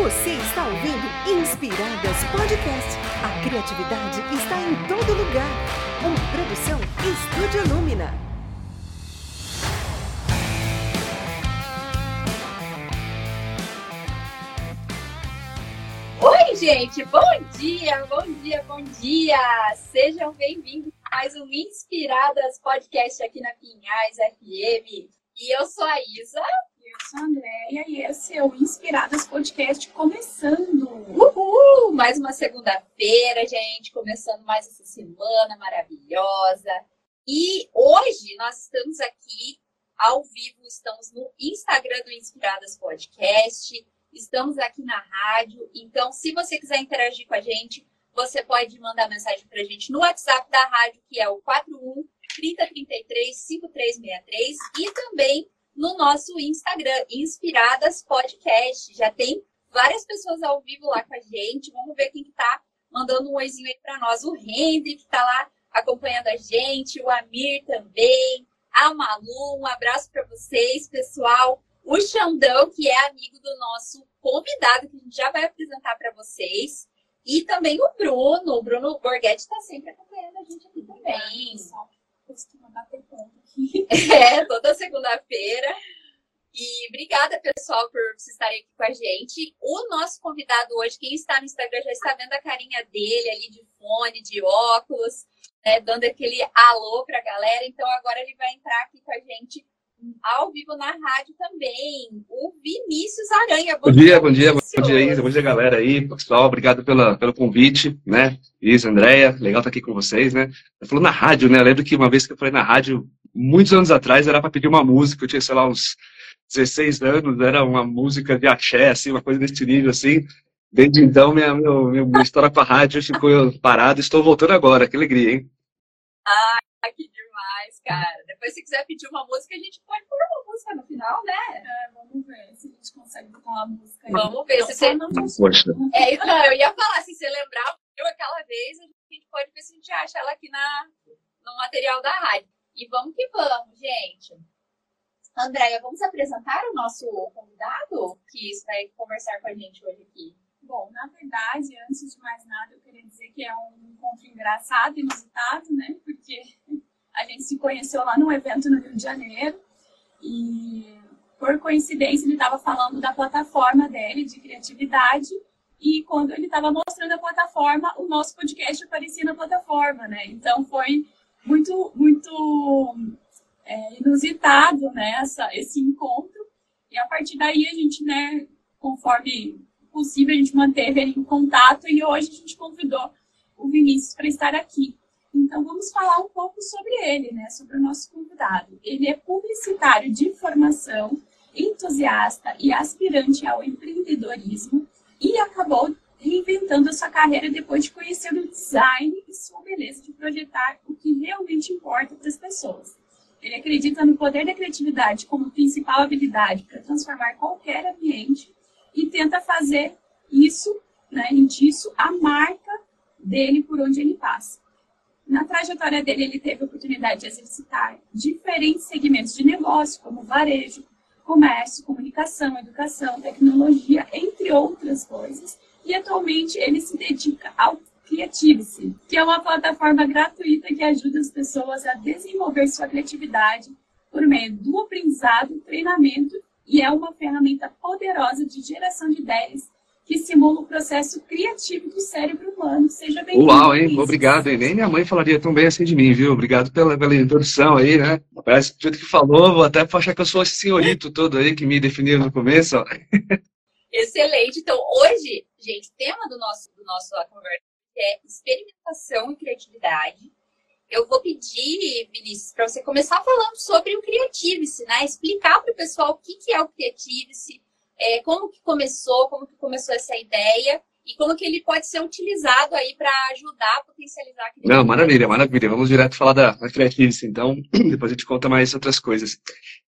Você está ouvindo Inspiradas Podcast. A criatividade está em todo lugar. Uma produção Estúdio Lumina. Oi, gente! Bom dia, bom dia, bom dia! Sejam bem-vindos a mais um Inspiradas Podcast aqui na Pinhais FM. E eu sou a Isa. Eu sou a Andréia e esse é o Inspiradas Podcast começando. Uhul! Mais uma segunda-feira, gente, começando mais essa semana maravilhosa. E hoje nós estamos aqui ao vivo, estamos no Instagram do Inspiradas Podcast, estamos aqui na rádio. Então, se você quiser interagir com a gente, você pode mandar mensagem para a gente no WhatsApp da rádio, que é o 41 3033 5363 e também no nosso Instagram, Inspiradas Podcast. Já tem várias pessoas ao vivo lá com a gente. Vamos ver quem que tá mandando um oizinho aí para nós. O Henry, que tá lá acompanhando a gente, o Amir também, a Malu, um abraço para vocês, pessoal. O Xandão, que é amigo do nosso convidado, que a gente já vai apresentar para vocês. E também o Bruno, o Bruno Borghetti está sempre acompanhando a gente aqui também. Costuma bater ponto aqui. É, toda segunda-feira. E obrigada, pessoal, por vocês estarem aqui com a gente. O nosso convidado hoje, quem está no Instagram já está vendo a carinha dele ali de fone, de óculos, né, dando aquele alô para a galera. Então agora ele vai entrar aqui com a gente ao vivo na rádio também. O Vinícius Aranha. Bom, bom dia, bom dia, bom dia, Isa. Bom dia, galera aí. Pessoal, obrigado pela, pelo convite, né? Isa, Andréia, legal estar aqui com vocês, né? Falou na rádio, né? Eu lembro que uma vez que eu falei na rádio, muitos anos atrás, era para pedir uma música. Eu tinha, sei lá, uns 16 anos, era uma música de axé, assim, uma coisa desse nível, assim. Desde então, minha, minha, minha história com a rádio ficou parada. Estou voltando agora. Que alegria, hein? Ah, que demais, cara. Depois, se quiser pedir uma música, a gente pode pôr uma música no final, né? É, vamos ver se a gente consegue botar uma música aí. Vamos ver. Se você... não... Poxa. É, não, eu ia falar, se você lembrar, eu aquela vez, a gente pode ver se a gente acha ela aqui na, no material da rádio. E vamos que vamos, gente. Andréia, vamos apresentar o nosso convidado que vai conversar com a gente hoje aqui. Bom, na verdade, antes de mais nada, eu queria dizer que é um encontro engraçado, inusitado, né? Porque a gente se conheceu lá num evento no Rio de Janeiro e, por coincidência, ele estava falando da plataforma dele de criatividade e quando ele estava mostrando a plataforma, o nosso podcast aparecia na plataforma, né? Então foi muito, muito é, inusitado, né? Essa, esse encontro e a partir daí a gente, né? Conforme possível, a gente manteve ele em contato e hoje a gente convidou o Vinícius para estar aqui. Então, vamos falar um pouco sobre ele, né? Sobre o nosso convidado. Ele é publicitário de formação, entusiasta e aspirante ao empreendedorismo e acabou reinventando a sua carreira depois de conhecer o design e sua beleza de projetar o que realmente importa para as pessoas. Ele acredita no poder da criatividade como principal habilidade para transformar qualquer ambiente e tenta fazer isso, né, disso, a marca dele por onde ele passa. Na trajetória dele, ele teve a oportunidade de exercitar diferentes segmentos de negócio, como varejo, comércio, comunicação, educação, tecnologia, entre outras coisas. E atualmente ele se dedica ao Creativice, que é uma plataforma gratuita que ajuda as pessoas a desenvolver sua criatividade por meio do aprendizado, treinamento e é uma ferramenta poderosa de geração de ideias que simula o processo criativo do cérebro humano. Seja bem-vindo. Uau, hein? Obrigado, hein? Nem minha mãe falaria tão bem assim de mim, viu? Obrigado pela, pela introdução aí, né? Parece que do jeito que falou, vou até achar que eu sou esse senhorito todo aí que me definiu no começo. Excelente. Então, hoje, gente, o tema do nosso, do nosso conversa é experimentação e criatividade. Eu vou pedir, Vinícius, para você começar falando sobre o Creativice, né? Explicar para o pessoal o que, que é o Creativice, é, como que começou, como que começou essa ideia e como que ele pode ser utilizado aí para ajudar a potencializar a Não, maravilha, maravilha. Vamos direto falar da, da Creativice, então, depois a gente conta mais outras coisas.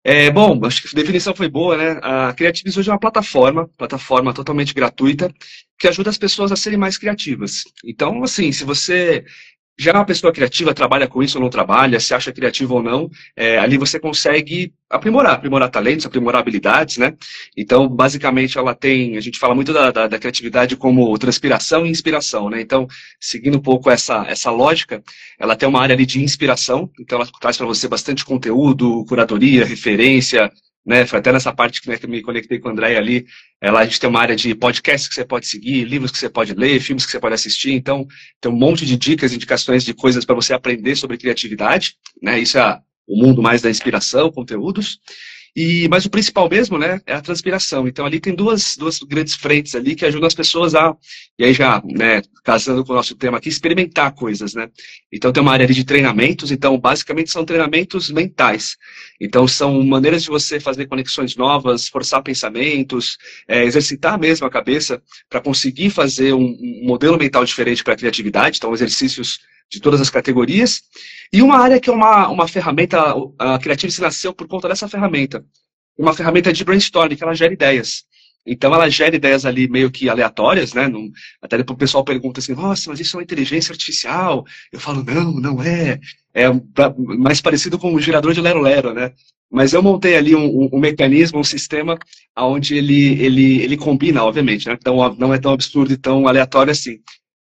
É, bom, acho que a definição foi boa, né? A Creativice hoje é uma plataforma, plataforma totalmente gratuita, que ajuda as pessoas a serem mais criativas. Então, assim, se você já uma pessoa criativa, trabalha com isso ou não trabalha, se acha criativo ou não, é, ali você consegue aprimorar, aprimorar talentos, aprimorar habilidades, né? Então, basicamente, ela tem, a gente fala muito da, da, da criatividade como transpiração e inspiração, né? Então, seguindo um pouco essa, essa lógica, ela tem uma área ali de inspiração, então ela traz para você bastante conteúdo, curadoria, referência, né? Foi até nessa parte né, que eu me conectei com o André ali. É, lá a gente tem uma área de podcasts que você pode seguir, livros que você pode ler, filmes que você pode assistir. Então, tem um monte de dicas, indicações de coisas para você aprender sobre criatividade. Né? Isso é o mundo mais da inspiração, conteúdos. E, mas o principal mesmo, né, é a transpiração. Então ali tem duas, duas grandes frentes ali que ajudam as pessoas a, e aí já, né, casando com o nosso tema aqui, experimentar coisas, né. Então tem uma área ali de treinamentos, então basicamente são treinamentos mentais. Então são maneiras de você fazer conexões novas, forçar pensamentos, é, exercitar mesmo a cabeça para conseguir fazer um, um modelo mental diferente para a criatividade. Então exercícios de todas as categorias. E uma área que é uma, uma ferramenta, a Creative nasceu por conta dessa ferramenta. Uma ferramenta de brainstorming, que ela gera ideias. Então ela gera ideias ali meio que aleatórias, né? Não, até depois o pessoal pergunta assim, nossa, mas isso é uma inteligência artificial. Eu falo, não, não é. É mais parecido com um gerador de lero-lero, né? Mas eu montei ali um, um, mecanismo, um sistema, onde ele, ele, ele combina, obviamente, né? Então não é tão absurdo e tão aleatório assim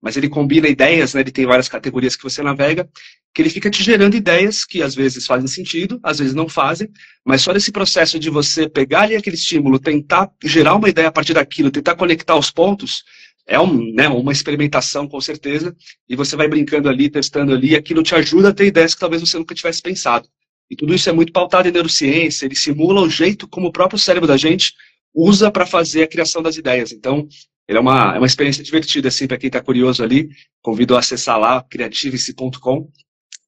mas ele combina ideias, né, ele tem várias categorias que você navega, que ele fica te gerando ideias que às vezes fazem sentido, às vezes não fazem, mas só nesse processo de você pegar ali aquele estímulo, tentar gerar uma ideia a partir daquilo, tentar conectar os pontos, é um, né, uma experimentação com certeza, e você vai brincando ali, testando ali, e aquilo te ajuda a ter ideias que talvez você nunca tivesse pensado. E tudo isso é muito pautado em neurociência, ele simula o jeito como o próprio cérebro da gente usa para fazer a criação das ideias. Então, ele é uma, é uma experiência divertida, assim, para quem está curioso ali. Convido a acessar lá, criative.com,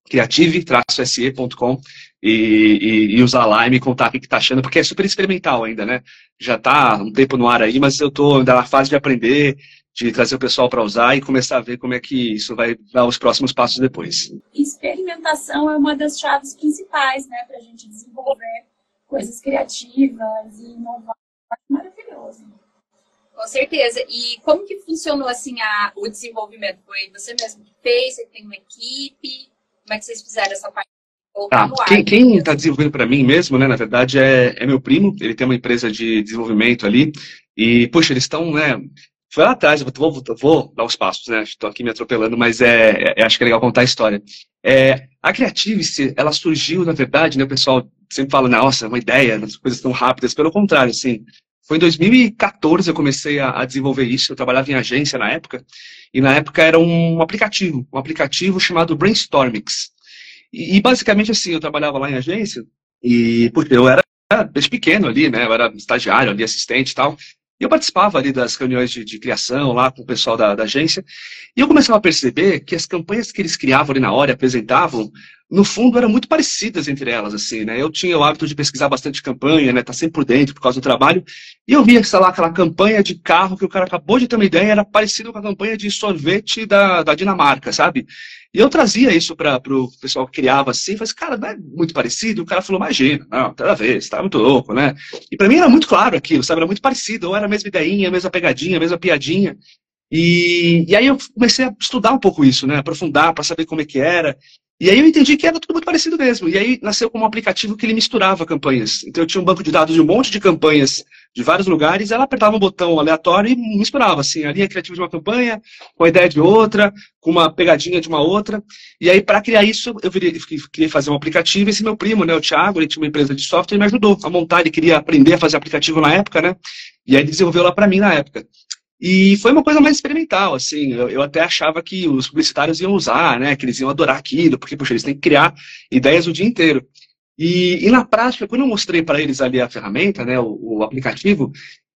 criative-se.com e, e, e, usar lá e me contar o que está achando, porque é super experimental ainda, né? Já está um tempo no ar aí, mas eu estou ainda na fase de aprender, de trazer o pessoal para usar e começar a ver como é que isso vai dar os próximos passos depois. Experimentação é uma das chaves principais, né, para a gente desenvolver coisas criativas e inovar. Maravilhoso. Com certeza. E como que funcionou assim a, o desenvolvimento? Foi você mesmo que fez? Você tem uma equipe? Como é que vocês fizeram essa parte? Ah, quem está desenvolvendo para mim mesmo, né, na verdade, é, é, meu primo. Ele tem uma empresa de desenvolvimento ali. E, puxa, eles estão, né? Foi lá atrás, eu vou, vou, vou dar os passos, né? Estou aqui me atropelando, mas é, é, acho que é legal contar a história. É, a Creative, ela surgiu, na verdade, né? O pessoal sempre fala, nossa, é uma ideia, as coisas tão rápidas. Pelo contrário, assim, foi em 2014 eu comecei a, a, desenvolver isso. Eu trabalhava em agência na época, e na época era um aplicativo, um aplicativo chamado Brainstormix. E, e basicamente assim, eu trabalhava lá em agência, e porque eu era desde pequeno ali, né? Eu era estagiário ali, assistente e tal. E eu participava ali das reuniões de, de criação lá com o pessoal da, da, agência. E eu começava a perceber que as campanhas que eles criavam ali na hora, apresentavam, no fundo, eram muito parecidas entre elas, assim, né? Eu tinha o hábito de pesquisar bastante campanha, né? Tá sempre por dentro por causa do trabalho. E eu via, sei lá, aquela campanha de carro que o cara acabou de ter uma ideia, era parecida com a campanha de sorvete da, da Dinamarca, sabe? E eu trazia isso para o pessoal que criava assim, falei assim, cara, não é muito parecido? E o cara falou, imagina, não, toda vez, tá muito louco, né? E para mim era muito claro aquilo, sabe? Era muito parecido, ou era a mesma ideinha, a mesma pegadinha, a mesma piadinha. E, e aí eu comecei a estudar um pouco isso, né? Aprofundar para saber como é que era. E aí eu entendi que era tudo muito parecido mesmo. E aí nasceu como um aplicativo que ele misturava campanhas. Então eu tinha um banco de dados de um monte de campanhas de vários lugares, ela apertava um botão aleatório e misturava, assim, a linha criativa de uma campanha, com a ideia de outra, com uma pegadinha de uma outra. E aí, para criar isso, eu queria fazer um aplicativo, esse meu primo, né, o Thiago, ele tinha uma empresa de software e me ajudou a montar, ele queria aprender a fazer aplicativo na época, né? E aí ele desenvolveu lá para mim na época. E foi uma coisa mais experimental, assim. Eu, eu, até achava que os publicitários iam usar, né? Que eles iam adorar aquilo, porque, poxa, eles têm que criar ideias o dia inteiro. E, e na prática, quando eu mostrei para eles ali a ferramenta, né, o, o, aplicativo,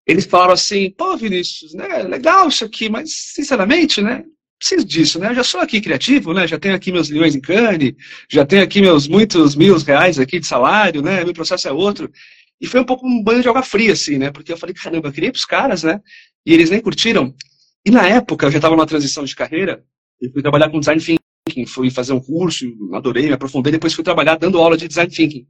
eles falaram assim, pô, Vinícius, né, legal isso aqui, mas, sinceramente, né, preciso disso, né? Eu já sou aqui criativo, né? Já tenho aqui meus milhões em cane, já tenho aqui meus muitos mil reais aqui de salário, né? Meu processo é outro. E foi um pouco um banho de água fria, assim, né? Porque eu falei, caramba, eu criei pros caras, né? E eles nem curtiram. E na época, eu já estava numa transição de carreira, e fui trabalhar com design thinking. thinking, fui fazer um curso, adorei, me aprofundei, depois fui trabalhar dando aula de design thinking.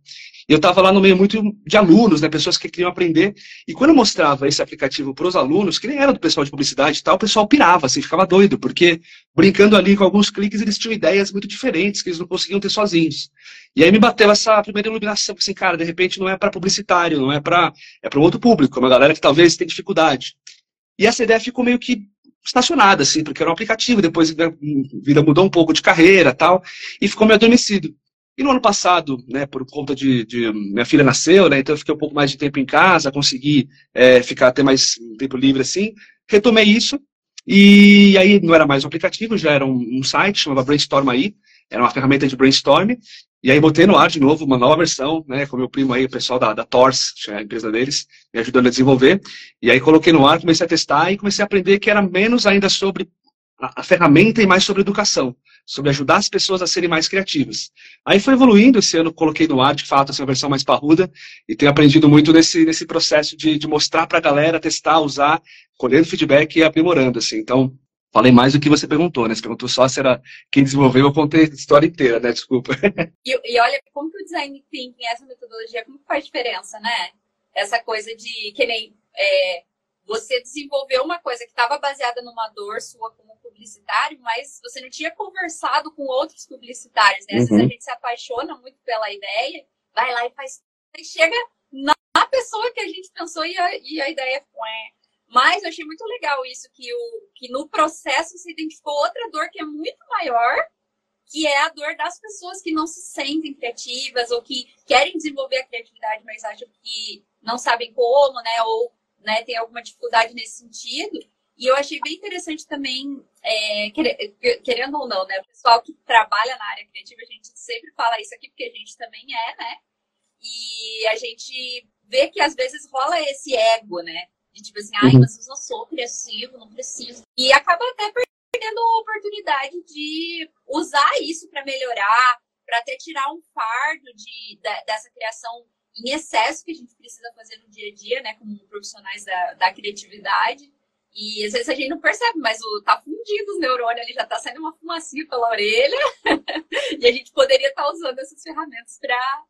E eu estava lá no meio muito de alunos, né, pessoas que queriam aprender. E quando eu mostrava esse aplicativo para os alunos, que nem era do pessoal de publicidade e tal, o pessoal pirava, assim, ficava doido, porque brincando ali com alguns cliques, eles tinham ideias muito diferentes que eles não conseguiam ter sozinhos. E aí me bateu essa primeira iluminação, assim, cara, de repente não é para publicitário, não é para é para um outro público, é uma galera que talvez tenha dificuldade. E essa ideia ficou meio que estacionada, assim, porque era um aplicativo, depois a vida mudou um pouco de carreira tal, e ficou meio adormecido. E no ano passado, né, por conta de, de, minha filha nasceu, né, então eu fiquei um pouco mais de tempo em casa, consegui é, ficar até mais tempo livre assim, retomei isso e aí não era mais um aplicativo, já era um, um site, chamava Brainstorm aí, era uma ferramenta de brainstorm e aí botei no ar de novo uma nova versão, né, com meu primo aí, o pessoal da, da Tors, a empresa deles, me ajudando a desenvolver. E aí coloquei no ar, comecei a testar e comecei a aprender que era menos ainda sobre a, a ferramenta e mais sobre educação sobre ajudar as pessoas a serem mais criativas. Aí foi evoluindo, esse ano coloquei no ar, de fato, essa versão mais parruda, e tenho aprendido muito nesse, nesse processo de, de mostrar para a galera, testar, usar, colhendo feedback e aprimorando, assim. Então, falei mais do que você perguntou, né? Você perguntou só se era quem desenvolveu, eu contei a história inteira, né? Desculpa. E, e olha, como que o design thinking, essa metodologia, como que faz diferença, né? Essa coisa de que nem... É, você desenvolveu uma coisa que estava baseada numa dor sua como publicitário, mas você não tinha conversado com outros publicitários, né? Às uhum. vezes a gente se apaixona muito pela ideia, vai lá e faz. E chega na pessoa que a gente pensou e a, e a ideia é. Mas eu achei muito legal isso, que, o, que no processo se identificou outra dor que é muito maior, que é a dor das pessoas que não se sentem criativas ou que querem desenvolver a criatividade, mas acham que não sabem como, né? Ou né, tem alguma dificuldade nesse sentido. E eu achei bem interessante também, é, querendo ou não, né? O pessoal que trabalha na área criativa, a gente sempre fala isso aqui, porque a gente também é, né? E a gente vê que às vezes rola esse ego, né? De tipo assim, ai, uhum. mas eu não sou criativo, não preciso. E acaba até perdendo a oportunidade de usar isso para melhorar, para até tirar um fardo de, dessa criação em excesso que a gente precisa fazer no dia a dia, né, como profissionais da, da criatividade. E às vezes a gente não percebe, mas o, tá fundido os neurônios, ali já tá saindo uma fumacinha pela orelha. e a gente poderia estar tá usando essas ferramentas para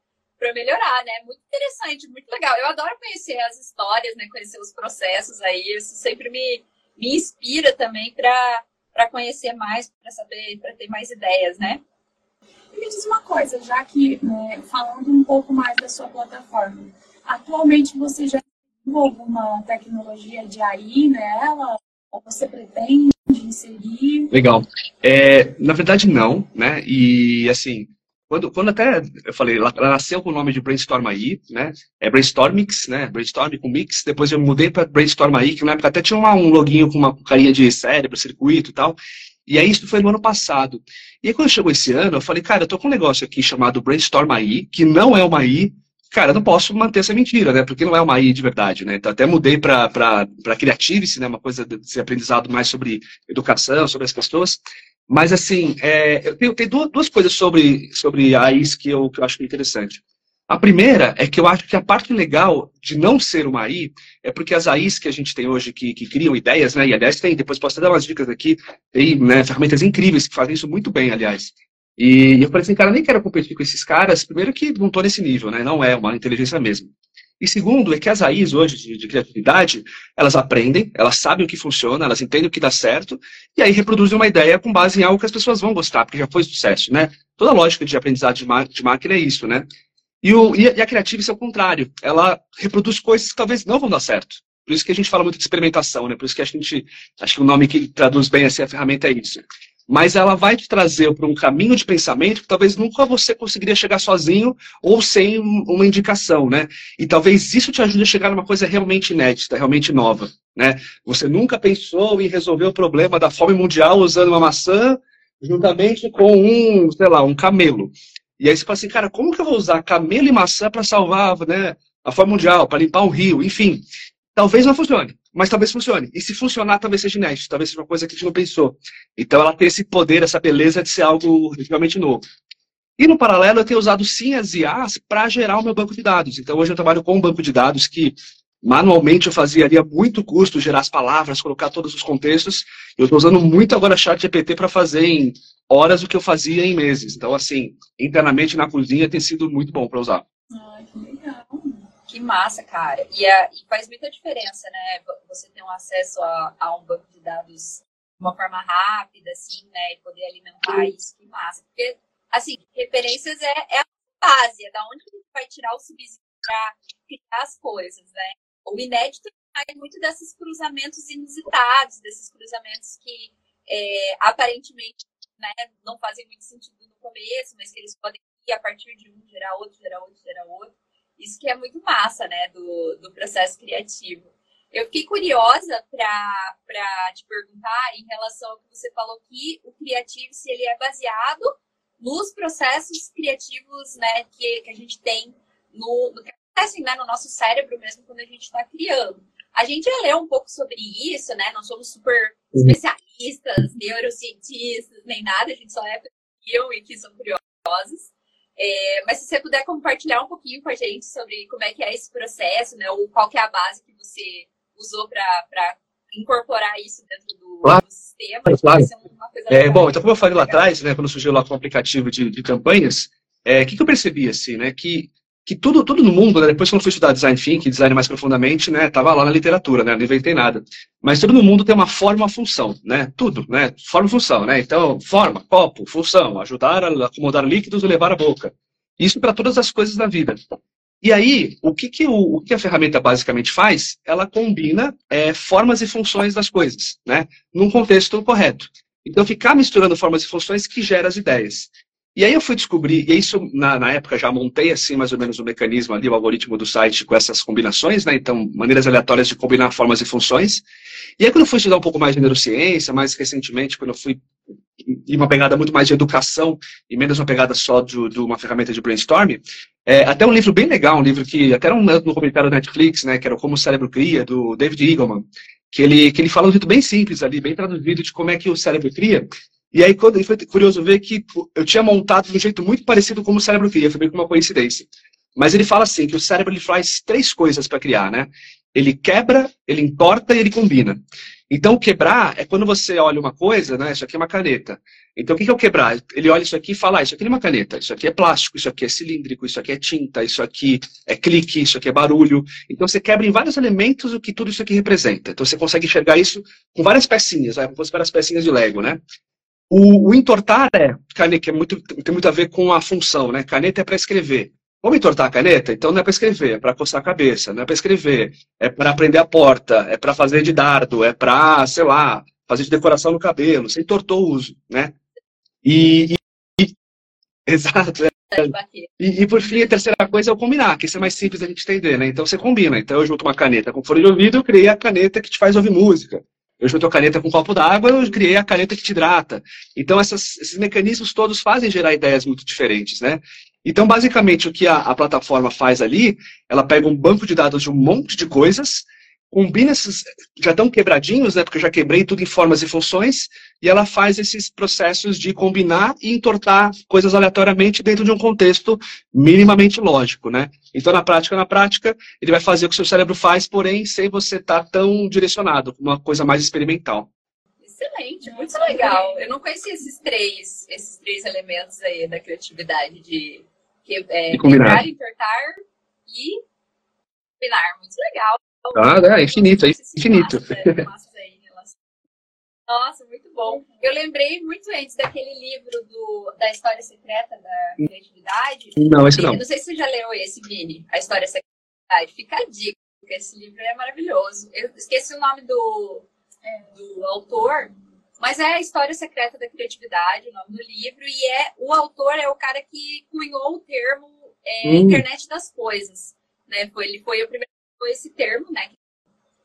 melhorar, né? Muito interessante, muito legal. Eu adoro conhecer as histórias, né? Conhecer os processos aí. Isso sempre me, me inspira também para conhecer mais, para saber, para ter mais ideias, né? me diz uma coisa, já que né, falando um pouco mais da sua plataforma, atualmente você já tem alguma tecnologia de AI nela? Ou você pretende inserir? Legal. É, na verdade, não, né? E assim, quando, quando até eu falei, ela, nasceu com o nome de Brainstorm AI, né? É Brainstormix, né? Brainstorm com Mix. Depois eu mudei para Brainstorm AI, que na época até tinha uma, um loginho com uma carinha de cérebro, circuito e tal. E aí isso foi no ano passado. E aí quando chegou esse ano, eu falei, cara, eu tô com um negócio aqui chamado Brainstorm AI, que não é uma AI. Cara, eu não posso manter essa mentira, né? Porque não é uma AI de verdade, né? Então até mudei para Creativice, né? Uma coisa de aprendizado mais sobre educação, sobre as pessoas. Mas assim, é, eu tenho, duas, duas, coisas sobre, sobre AIs que eu, que eu acho é interessante. A primeira é que eu acho que a parte legal de não ser uma AI é porque as AIs que a gente tem hoje que, que criam ideias, né? E aliás tem, depois posso até dar umas dicas aqui, tem né, ferramentas incríveis que fazem isso muito bem, aliás. E eu falei assim, cara, nem quero competir com esses caras, primeiro que não estou nesse nível, né? Não é uma inteligência mesmo. E segundo, é que as AIs hoje de, de, criatividade, elas aprendem, elas sabem o que funciona, elas entendem o que dá certo, e aí reproduzem uma ideia com base em algo que as pessoas vão gostar, porque já foi sucesso, né? Toda a lógica de aprendizado de, de máquina é isso, né? E, o, e a Creative é o contrário. Ela reproduz coisas que talvez não vão dar certo. Por isso que a gente fala muito de experimentação, né? Por isso que a gente, acho que o nome que traduz bem assim, a ferramenta é isso. Mas ela vai te trazer para um caminho de pensamento que talvez nunca você conseguiria chegar sozinho ou sem uma indicação, né? E talvez isso te ajude a chegar numa coisa realmente inédita, realmente nova, né? Você nunca pensou em resolver o problema da fome mundial usando uma maçã juntamente com um, sei lá, um camelo. E aí você fala assim, cara, como que eu vou usar camelo e maçã para salvar né, a fome mundial, para limpar um rio, enfim. Talvez não funcione, mas talvez funcione. E se funcionar, talvez seja inédito, talvez seja uma coisa que a gente não pensou. Então ela tem esse poder, essa beleza de ser algo realmente novo. E no paralelo, eu tenho usado sim as IAs para gerar o meu banco de dados. Então hoje eu trabalho com um banco de dados que Manualmente eu fazia ali a muito custo, gerar as palavras, colocar todos os contextos. Eu estou usando muito agora chat GPT para fazer em horas o que eu fazia em meses. Então, assim, internamente na cozinha tem sido muito bom para usar. Ai, que legal. Que massa, cara. E, e, faz muita diferença, né? Você ter um acesso a, a, um banco de dados de uma forma rápida, assim, né? E poder alimentar isso. Que massa. Porque, assim, referências é, é a base, é da onde a gente vai tirar o subsídio para criar as coisas, né? O inédito é muito desses cruzamentos inusitados, desses cruzamentos que é, aparentemente né, não fazem muito sentido no começo, mas que eles podem ir a partir de um, gerar outro, gerar outro, gerar outro. Isso que é muito massa, né, do, do processo criativo. Eu fiquei curiosa para te perguntar em relação ao que você falou que o criativo, se ele é baseado nos processos criativos, né, que, que a gente tem no, no acontece né, no nosso cérebro mesmo quando a gente está criando. A gente já leu um pouco sobre isso, né? Não somos super uhum. especialistas, neurocientistas, nem nada, a gente só é eu e que são curiosos. É, mas se você puder compartilhar um pouquinho com a gente sobre como é que é esse processo, né? Ou qual que é a base que você usou para incorporar isso dentro do, claro. do sistema. Claro. É, bom, então como eu falei lá atrás, né, quando surgiu lá com o aplicativo de, de campanhas, o é, que, que eu percebi assim, né? Que que tudo, tudo no mundo, né, depois quando eu fui estudar design thinking, design mais profundamente, né, tava lá na literatura, né, não inventei nada. Mas tudo no mundo tem uma forma, função, né, tudo, né, forma função, né, então, forma, copo, função, ajudar a acomodar líquidos e levar a boca. Isso para todas as coisas da vida. E aí, o que, que, o, o que a ferramenta basicamente faz? Ela combina é, formas e funções das coisas, né, num contexto correto. Então, ficar misturando formas e funções que gera as ideias. E aí eu fui descobrir, e isso na, na, época já montei assim mais ou menos o mecanismo ali, o algoritmo do site com essas combinações, né? Então, maneiras aleatórias de combinar formas e funções. E aí quando eu fui estudar um pouco mais de neurociência, mais recentemente, quando eu fui em uma pegada muito mais de educação e menos uma pegada só de, de uma ferramenta de brainstorming, é, até um livro bem legal, um livro que até era um no comentário da Netflix, né? Que era Como o Cérebro Cria, do David Eagleman, que ele, que ele fala um jeito bem simples ali, bem traduzido de como é que o cérebro cria. E aí quando, foi curioso ver que eu tinha montado de um jeito muito parecido como o cérebro cria, foi meio que uma coincidência. Mas ele fala assim, que o cérebro ele faz três coisas para criar, né? Ele quebra, ele importa e ele combina. Então, quebrar é quando você olha uma coisa, né? Isso aqui é uma caneta. Então, o que é o quebrar? Ele olha isso aqui e fala, ah, isso aqui é uma caneta, isso aqui é plástico, isso aqui é cilíndrico, isso aqui é tinta, isso aqui é clique, isso aqui é barulho. Então, você quebra em vários elementos o que tudo isso aqui representa. Então, você consegue enxergar isso com várias pecinhas, vai, como fosse várias pecinhas de Lego, né? O, o entortar é, caneta, é muito, tem muito a ver com a função, né? Caneta é para escrever. Vamos entortar a caneta? Então não é para escrever, é para coçar a cabeça, não é para escrever, é para aprender a porta, é para fazer de dardo, é para, sei lá, fazer de decoração no cabelo. Você entortou o uso, né? E, e, e exato. É. E, e, por fim, a terceira coisa é o combinar, que isso é mais simples da gente entender, né? Então você combina. Então eu junto uma caneta com fone de ouvido, eu criei a caneta que te faz ouvir música. Eu junto a caneta com um copo d'água, eu criei a caneta que te hidrata. Então, essas, esses mecanismos todos fazem gerar ideias muito diferentes, né? Então, basicamente, o que a, a plataforma faz ali, ela pega um banco de dados de um monte de coisas, combina esses, já estão quebradinhos, né, porque eu já quebrei tudo em formas e funções, e ela faz esses processos de combinar e entortar coisas aleatoriamente dentro de um contexto minimamente lógico, né? Então, na prática, na prática, ele vai fazer o que o seu cérebro faz, porém, sem você estar tá tão direcionado, uma coisa mais experimental. Excelente, muito legal. Eu não conhecia esses três, esses três elementos aí da criatividade de, que, é, quebrar, entortar e combinar. Muito legal. Ah, é infinito, é infinito. Nossa, muito bom. Eu lembrei muito antes daquele livro do, da História Secreta da Criatividade. Não, esse não. não sei se você já leu esse, Vini, A História Secreta. Fica a dica, porque esse livro é maravilhoso. Eu esqueci o nome do, é, do autor, mas é a História Secreta da Criatividade, o nome do livro, e é o autor é o cara que cunhou o termo é, hum. Internet das Coisas. Né? Foi, ele foi o primeiro esse termo, né,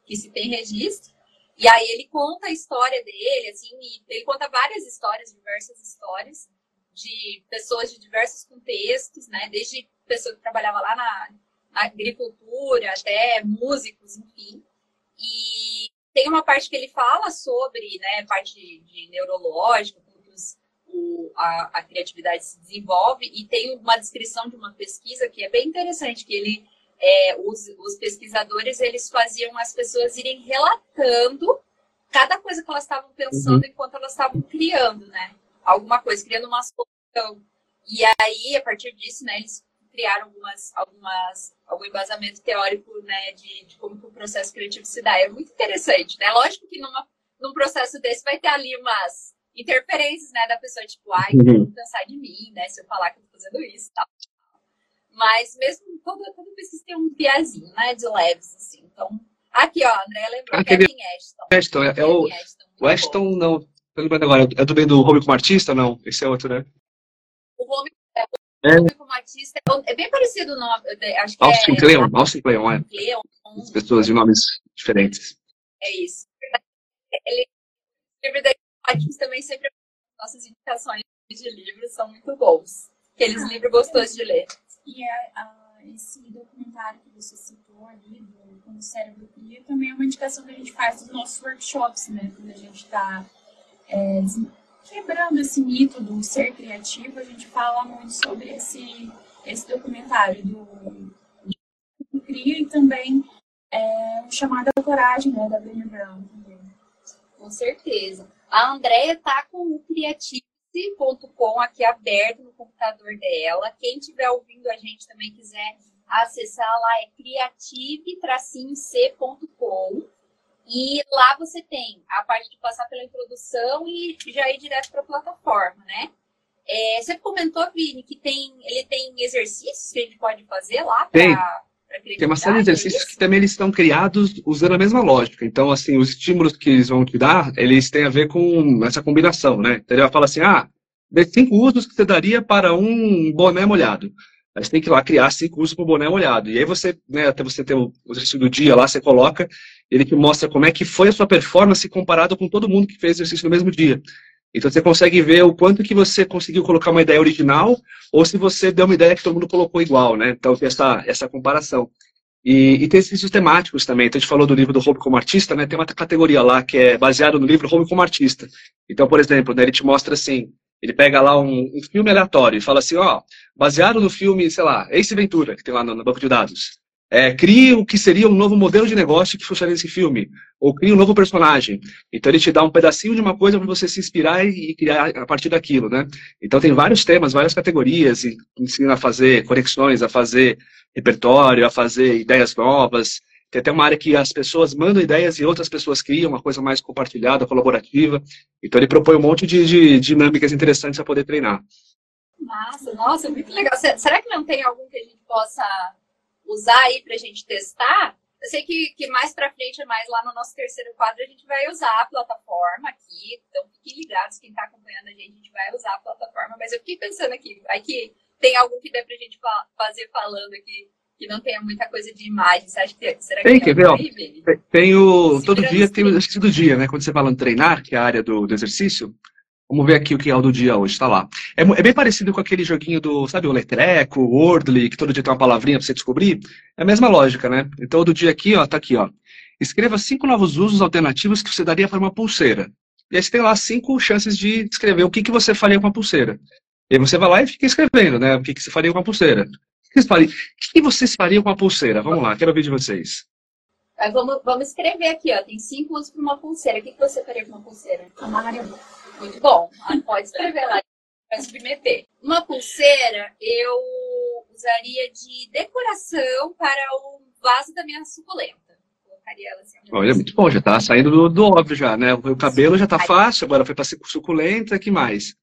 que se tem registro. E aí ele conta a história dele, assim, ele conta várias histórias, diversas histórias de pessoas de diversos contextos, né, desde pessoa que trabalhava lá na, na agricultura até músicos, enfim. E tem uma parte que ele fala sobre, né, parte de, de neurológica, como o, a, a criatividade se desenvolve, e tem uma descrição de uma pesquisa que é bem interessante, que ele é, os, os, organizadores, eles faziam as pessoas irem relatando cada coisa que elas estavam pensando uhum. enquanto elas estavam criando, né? Alguma coisa, criando uma solução. E aí, a partir disso, né, eles criaram algumas, algumas, algum embasamento teórico, né, de, de como que o processo criativo se dá. É muito interessante, né? Lógico que numa, num processo desse vai ter ali umas interferências, né, da pessoa, tipo, ai, que uhum. pensar de mim, né, se eu falar que eu tô fazendo isso e tal. Mas mesmo, toda, toda pesquisa tem um piazinho, né, de leves, assim. Então, aqui, ó, André lembrou, Aquele... Kevin Ashton. Ashton, é, é o... Ashton, o Ashton, bom. não, tô lembrando agora, é do bem do Home como artista, não? Esse é outro, né? O Home, é, o é. como artista, é, é bem parecido o nome, acho que Austin é... Cleon, Austin Cleon, é. Cleon. As pessoas de nomes diferentes. É isso. Ele, livro da ótimos também sempre nossas indicações de livros são muito bons. Aqueles ah, livros gostosos de ler. E uh, esse documentário que você citou ali, do o Cérebro Cria, também é uma indicação que a gente faz dos nossos workshops, né? Quando a gente está é, quebrando esse mito do ser criativo, a gente fala muito sobre esse, esse documentário do, do Cria e também é, o Chamado Coragem, né? Da Brené Brown também. Com certeza. A Andrea tá com o criative.com aqui aberto no computador dela. Quem estiver ouvindo a gente também quiser acessar lá é criative-c.com. E lá você tem a parte de passar pela introdução e já ir direto para a plataforma, né? É, você comentou, Vini, que tem, ele tem exercícios que a gente pode fazer lá para tem uma série de exercícios que também eles estão criados usando a mesma lógica. Então, assim, os estímulos que eles vão te dar, eles têm a ver com essa combinação, né? Então, ele vai falar assim, ah, dê cinco usos que você daria para um boné molhado. Aí você tem que ir lá criar cinco usos para o boné molhado. E aí você, né, até você ter o exercício do dia lá, você coloca, ele que mostra como é que foi a sua performance comparado com todo mundo que fez exercício no mesmo dia. Então você consegue ver o quanto que você conseguiu colocar uma ideia original ou se você deu uma ideia que todo mundo colocou igual, né? Então tem essa, essa comparação. E, e tem exercícios temáticos também. Então a gente falou do livro do Home como Artista, né? Tem uma categoria lá que é baseado no livro Home como Artista. Então, por exemplo, né, ele te mostra assim, ele pega lá um, um filme aleatório e fala assim, ó, baseado no filme, sei lá, Ace Ventura, que tem lá no, no banco de dados. É, crie o que seria um novo modelo de negócio que funcionaria nesse filme, ou crie um novo personagem. Então ele te dá um pedacinho de uma coisa para você se inspirar e, criar a partir daquilo, né? Então tem vários temas, várias categorias, e ensina a fazer conexões, a fazer repertório, a fazer ideias novas. Tem até uma área que as pessoas mandam ideias e outras pessoas criam, uma coisa mais compartilhada, colaborativa. Então ele propõe um monte de, de dinâmicas interessantes para poder treinar. Nossa, nossa, muito legal. Será que não tem algum que a gente possa usar aí para a gente testar, eu sei que, que mais para frente, mais lá no nosso terceiro quadro, a gente vai usar a plataforma aqui. Então, fiquem ligados, quem está acompanhando a gente, a gente vai usar a plataforma. Mas eu fiquei pensando aqui, aqui tem algo que dê para a gente fazer falando aqui, que não tenha muita coisa de imagem. Você acha que será que tem? Quer ver? Ó, tem o, todo dia tem o exercício do dia, né? Quando você fala em treinar, que é a área do, do exercício, Vamos ver aqui o que é o do dia hoje, tá lá. É, é, bem parecido com aquele joguinho do, sabe, o Letreco, o Wordly, que todo dia tem uma palavrinha para você descobrir. É a mesma lógica, né? Então o do dia aqui, ó, tá aqui, ó. Escreva cinco novos usos alternativos que você daria para uma pulseira. E aí você tem lá cinco chances de escrever o que, que você faria com a pulseira. E aí você vai lá e fica escrevendo, né? O que, que você faria com a pulseira. O que, vocês o que vocês fariam com a pulseira? Vamos lá, quero ouvir de vocês. Vamos, vamos escrever aqui, ó. Tem cinco usos para uma pulseira. O que, que você faria com uma pulseira? Amarraria muito bom. Pode escrever lá. Vai submeter. Uma pulseira eu usaria de decoração para o vaso da minha suculenta. Colocaria ela assim. Olha, muito bom. Já tá saindo do, do óbvio já, né? O cabelo já tá fácil, agora foi para suculenta. que mais?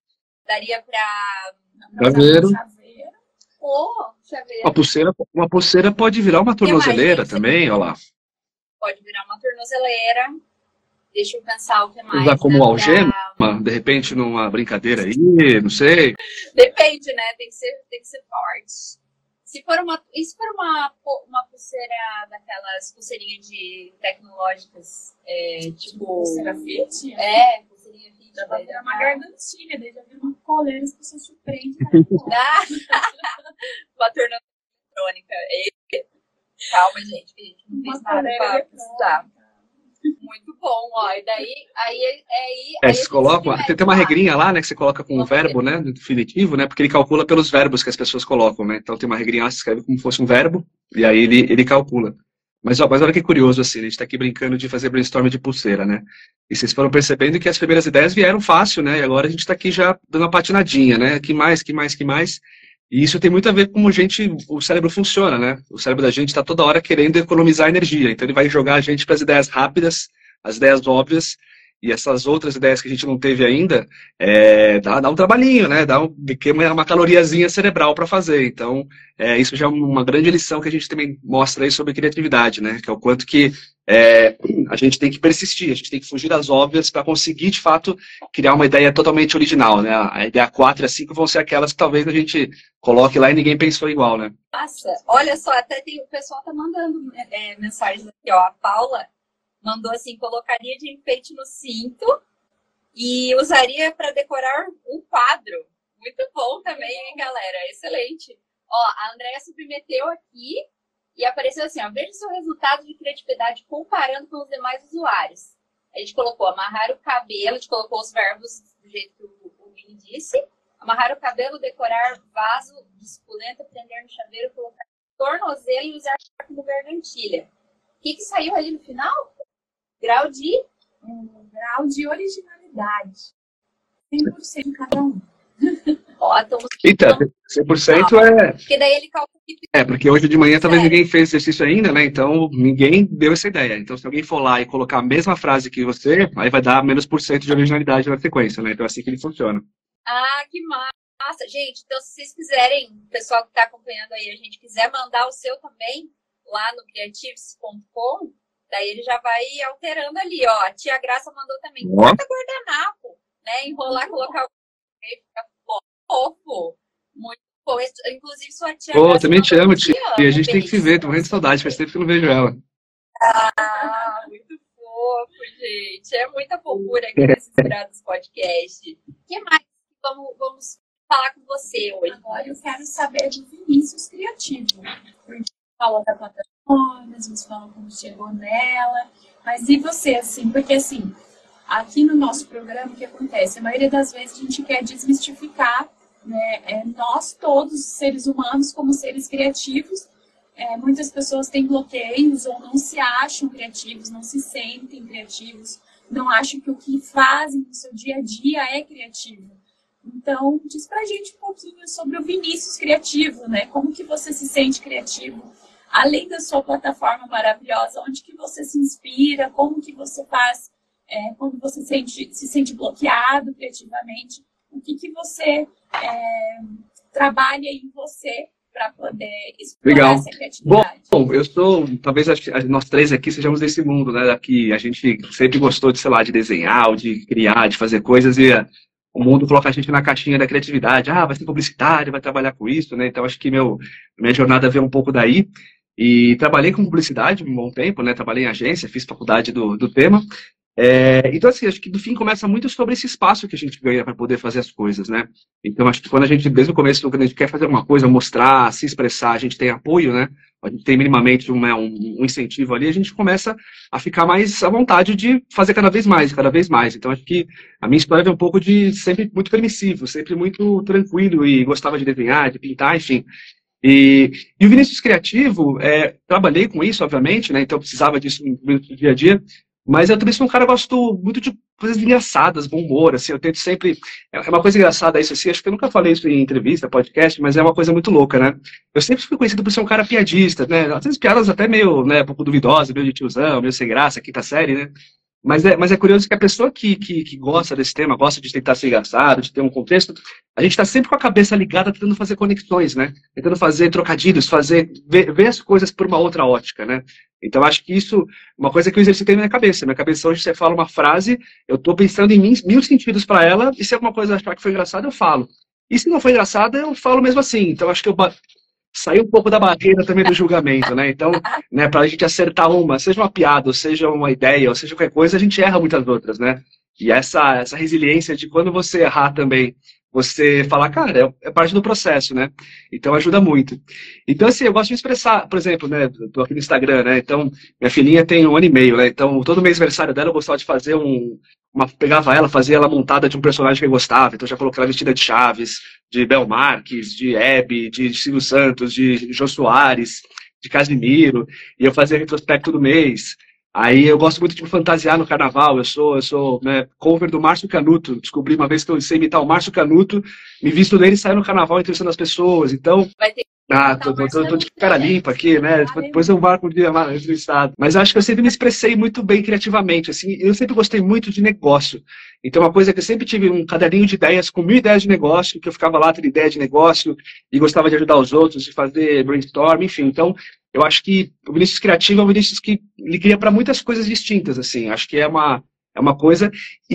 Daria para... Chaveiro. Oh, chaveiro. Uma pulseira, uma pulseira pode virar uma tornozeleira também, olha lá. Pode virar uma tornozeleira. Deixa eu pensar o que mais. Usar como algema, pra... de repente, numa brincadeira aí, não sei. Depende, né? Tem que ser, tem que ser forte. Se for uma, e se for uma, uma pulseira daquelas pulseirinhas de tecnológicas, é, tipo. Pulseira fit? É, pulseirinha fit. Já vai virar uma gargantilha, daí já vira uma coleira, as pessoas surpreendem. ah, uma tornozela eletrônica. Calma, gente, que a gente não fez nada pra precisar. Muito bom, ó. E daí, aí, aí, é, aí você coloca, tem, tem uma regrinha lá, né, que você coloca com o verbo, né, definitivo, né, porque ele calcula pelos verbos que as pessoas colocam, né. Então tem uma regrinha lá, você escreve como se fosse um verbo, e aí ele, ele calcula. Mas, ó, mas olha que curioso, assim, a gente está aqui brincando de fazer brainstorm de pulseira, né? E vocês foram percebendo que as primeiras ideias vieram fácil, né? E agora a gente está aqui já dando uma patinadinha, né? Que mais, que mais, que mais? E isso tem muito a ver com como a gente, o cérebro funciona, né? O cérebro da gente está toda hora querendo economizar energia. Então ele vai jogar a gente para as ideias rápidas, as ideias óbvias, e essas outras ideias que a gente não teve ainda, é, dá, dá, um trabalhinho, né? Dá um, uma, uma caloriazinha cerebral para fazer. Então, é, isso já é uma grande lição que a gente também mostra aí sobre criatividade, né? Que é o quanto que é, a gente tem que persistir, a gente tem que fugir das óbvias para conseguir, de fato, criar uma ideia totalmente original, né? A ideia 4 e a 5 vão ser aquelas que talvez a gente coloque lá e ninguém pensou igual, né? Nossa, olha só, até tem, o pessoal tá mandando é, mensagens aqui, ó. A Paula mandou assim, colocaria de enfeite no cinto e usaria para decorar um quadro. Muito bom também, hein, galera? Excelente. Ó, a Andrea submeteu aqui e apareceu assim, ó, veja seu resultado de criatividade comparando com os demais usuários. A gente colocou amarrar o cabelo, a gente colocou os verbos do jeito que o, o Mini disse. Amarrar o cabelo, decorar vaso de suculenta, prender no chaveiro, colocar tornozelo e usar como gargantilha. O que, que saiu ali no final? Grau de? Um grau de originalidade. 100% cada um. Ó, então, Eita, 100% é. Porque daí ele calcula. É, porque hoje de manhã talvez ninguém fez exercício ainda, né? Então ninguém deu essa ideia. Então se alguém for lá e colocar a mesma frase que você, aí vai dar menos por cento de originalidade na sequência, né? Então é assim que ele funciona. Ah, que massa! Gente, então se vocês quiserem, o pessoal que está acompanhando aí, a gente quiser mandar o seu também lá no creatives.com, Daí ele já vai alterando ali, ó. A tia Graça mandou também. Corta guardanapo, né? Enrolar, colocar o fica fofo. Muito bom. Inclusive, sua tia. Pô, também te amo, tia. E a gente tem que se ver, tô morrendo de saudade, faz tempo que eu não vejo ela. Ah, muito fofo, gente. É muita fofura aqui nesse Inspirados Podcast. O que mais vamos, vamos falar com você hoje? Agora eu quero saber de Vinícius Criativo. Falou da plataforma nos falam como chegou nela. Mas e você, assim? Porque, assim, aqui no nosso programa, o que acontece? A maioria das vezes a gente quer desmistificar né, é, nós todos, seres humanos, como seres criativos. É, muitas pessoas têm bloqueios ou não se acham criativos, não se sentem criativos, não acham que o que fazem no seu dia a dia é criativo. Então, diz pra gente um pouquinho sobre o Vinícius criativo, né? Como que você se sente criativo? além da sua plataforma maravilhosa, onde que você se inspira, como que você faz é, quando você sente, se sente bloqueado criativamente, o que que você é, trabalha em você para poder explorar Legal. essa criatividade. Bom, eu sou, talvez nós três aqui sejamos desse mundo, né? Aqui a gente sempre gostou de, sei lá, de desenhar, de criar, de fazer coisas e o mundo coloca a gente na caixinha da criatividade. Ah, vai ser publicitário, vai trabalhar com isso, né? Então acho que meu, minha jornada veio um pouco daí. E trabalhei com publicidade um bom tempo, né? Trabalhei em agência, fiz faculdade do, do tema. É, então, assim, acho que do fim começa muito sobre esse espaço que a gente ganha para poder fazer as coisas, né? Então, acho que quando a gente, desde o começo, quando a gente quer fazer uma coisa, mostrar, se expressar, a gente tem apoio, né? A gente tem minimamente um, um incentivo ali, a gente começa a ficar mais à vontade de fazer cada vez mais, cada vez mais. Então, acho que a minha história vem um pouco de sempre muito permissivo, sempre muito tranquilo e gostava de desenhar, de pintar, enfim. E, e o Vinícius Criativo, é, trabalhei com isso, obviamente, né? Então precisava disso no dia a dia. Mas eu também sou um cara que gosto muito de coisas engraçadas, bom humor, assim, eu tento sempre... É, é uma coisa engraçada isso, assim, acho que eu nunca falei isso em entrevista, podcast, mas é uma coisa muito louca, né? Eu sempre fui conhecido por ser um cara piadista, né? Às vezes piadas até meio, né, um pouco duvidosas, meio de tiozão, meio sem graça, quinta série, né? Mas é, mas é curioso que a pessoa que, que, que, gosta desse tema, gosta de tentar ser engraçado, de ter um contexto, a gente está sempre com a cabeça ligada tentando fazer conexões, né? Tentando fazer trocadilhos, fazer, ver, ver, as coisas por uma outra ótica, né? Então acho que isso, uma coisa que eu exercitei na minha cabeça. Minha cabeça hoje você fala uma frase, eu estou pensando em mil, mil sentidos para ela, e se alguma coisa achar que foi engraçada, eu falo. E se não foi engraçada, eu falo mesmo assim. Então acho que eu sair um pouco da barreira também do julgamento, né? Então, né, para a gente acertar uma, seja uma piada, seja uma ideia, ou seja qualquer coisa, a gente erra muitas outras, né? E essa, essa resiliência de quando você errar também, você falar, cara, é, é, parte do processo, né? Então ajuda muito. Então, assim, eu gosto de expressar, por exemplo, né? Tô aqui no Instagram, né? Então, minha filhinha tem um ano e meio, né? Então, todo mês aniversário dela eu gostava de fazer um. Uma, pegava ela, fazia ela montada de um personagem que eu gostava. Então, já coloquei ela vestida de Chaves, de Bel Marques, de Hebe, de Silvio Santos, de Jô Soares, de Casimiro, e eu fazia retrospecto do mês. Aí eu gosto muito de fantasiar no carnaval, eu sou, eu sou né, cover do Márcio Canuto. Descobri uma vez que eu sei imitar o Márcio Canuto, me visto dele e saio no carnaval entrevistando as pessoas. Então, Vai ter ah, tô, tô, tô, tô de cara limpa aqui, né? Depois eu marco um dia mais no estado. Mas acho que eu sempre me expressei muito bem criativamente, assim. Eu sempre gostei muito de negócio. Então, uma coisa que eu sempre tive um caderninho de ideias com mil ideias de negócio, que eu ficava lá tendo ideia de negócio e gostava de ajudar os outros, de fazer brainstorm, enfim. Então, eu acho que o Vinícius Criativo é um Vinícius que ele cria para muitas coisas distintas, assim. Acho que é uma, é uma coisa.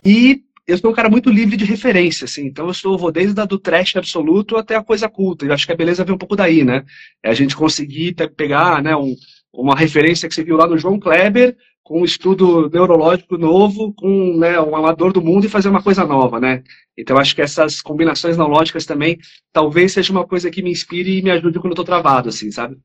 E eu sou um cara muito livre de referência, assim, então eu sou, vou desde a do trash absoluto até a coisa culta, e acho que a beleza vem um pouco daí, né? É a gente conseguir pegar, né, um, uma referência que você viu lá no João Kleber, com um estudo neurológico novo, com né, um amador do mundo e fazer uma coisa nova, né? Então acho que essas combinações neurológicas também talvez seja uma coisa que me inspire e me ajude quando eu tô travado, assim, sabe?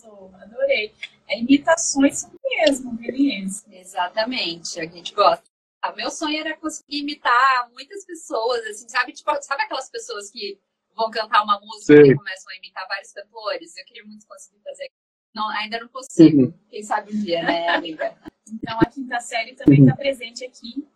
Maravilhoso, adorei. É imitações mesmo, Vinícius. Exatamente, a gente gosta. Ah, meu sonho era conseguir imitar muitas pessoas, assim, sabe? Tipo, sabe aquelas pessoas que vão cantar uma música Sim. e começam a imitar vários cantores? Eu queria muito conseguir fazer. Não, ainda não consigo. Uhum. Quem sabe um dia, né, amiga? Então a quinta série também está uhum. presente aqui.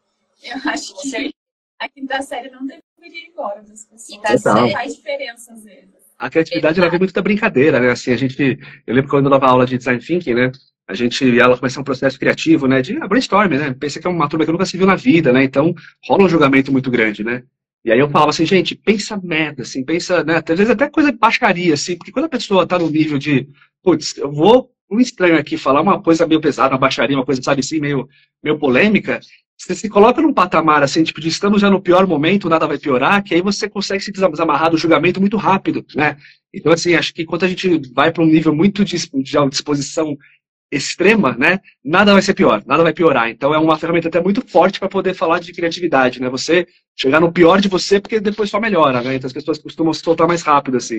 Eu acho que a quinta série não deveria ir embora das pessoas. Quinta série faz diferença às vezes. A criatividade ela vem muito da brincadeira, né? Assim, a gente, eu lembro quando eu dava aula de design thinking, né? a gente, ela começa um processo criativo, né, de ah, brainstorm, né, pensa que é uma turma que nunca se viu na vida, né, então rola um julgamento muito grande, né, e aí eu falava assim, gente, pensa merda, assim, pensa, né, às vezes até coisa de baixaria, assim, porque quando a pessoa tá no nível de, putz, eu vou, um estranho aqui, falar uma coisa meio pesada, uma baixaria, uma coisa, sabe, assim, meio, meio polêmica, você se coloca num patamar, assim, tipo, de estamos já no pior momento, nada vai piorar, que aí você consegue se desamarrar do julgamento muito rápido, né, então, assim, acho que quando a gente vai para um nível muito de, de disposição extrema, né, nada vai ser pior, nada vai piorar. Então é uma ferramenta até muito forte para poder falar de criatividade, né? Você chegar no pior de você porque depois só melhora, né? Então as pessoas costumam se soltar mais rápido assim.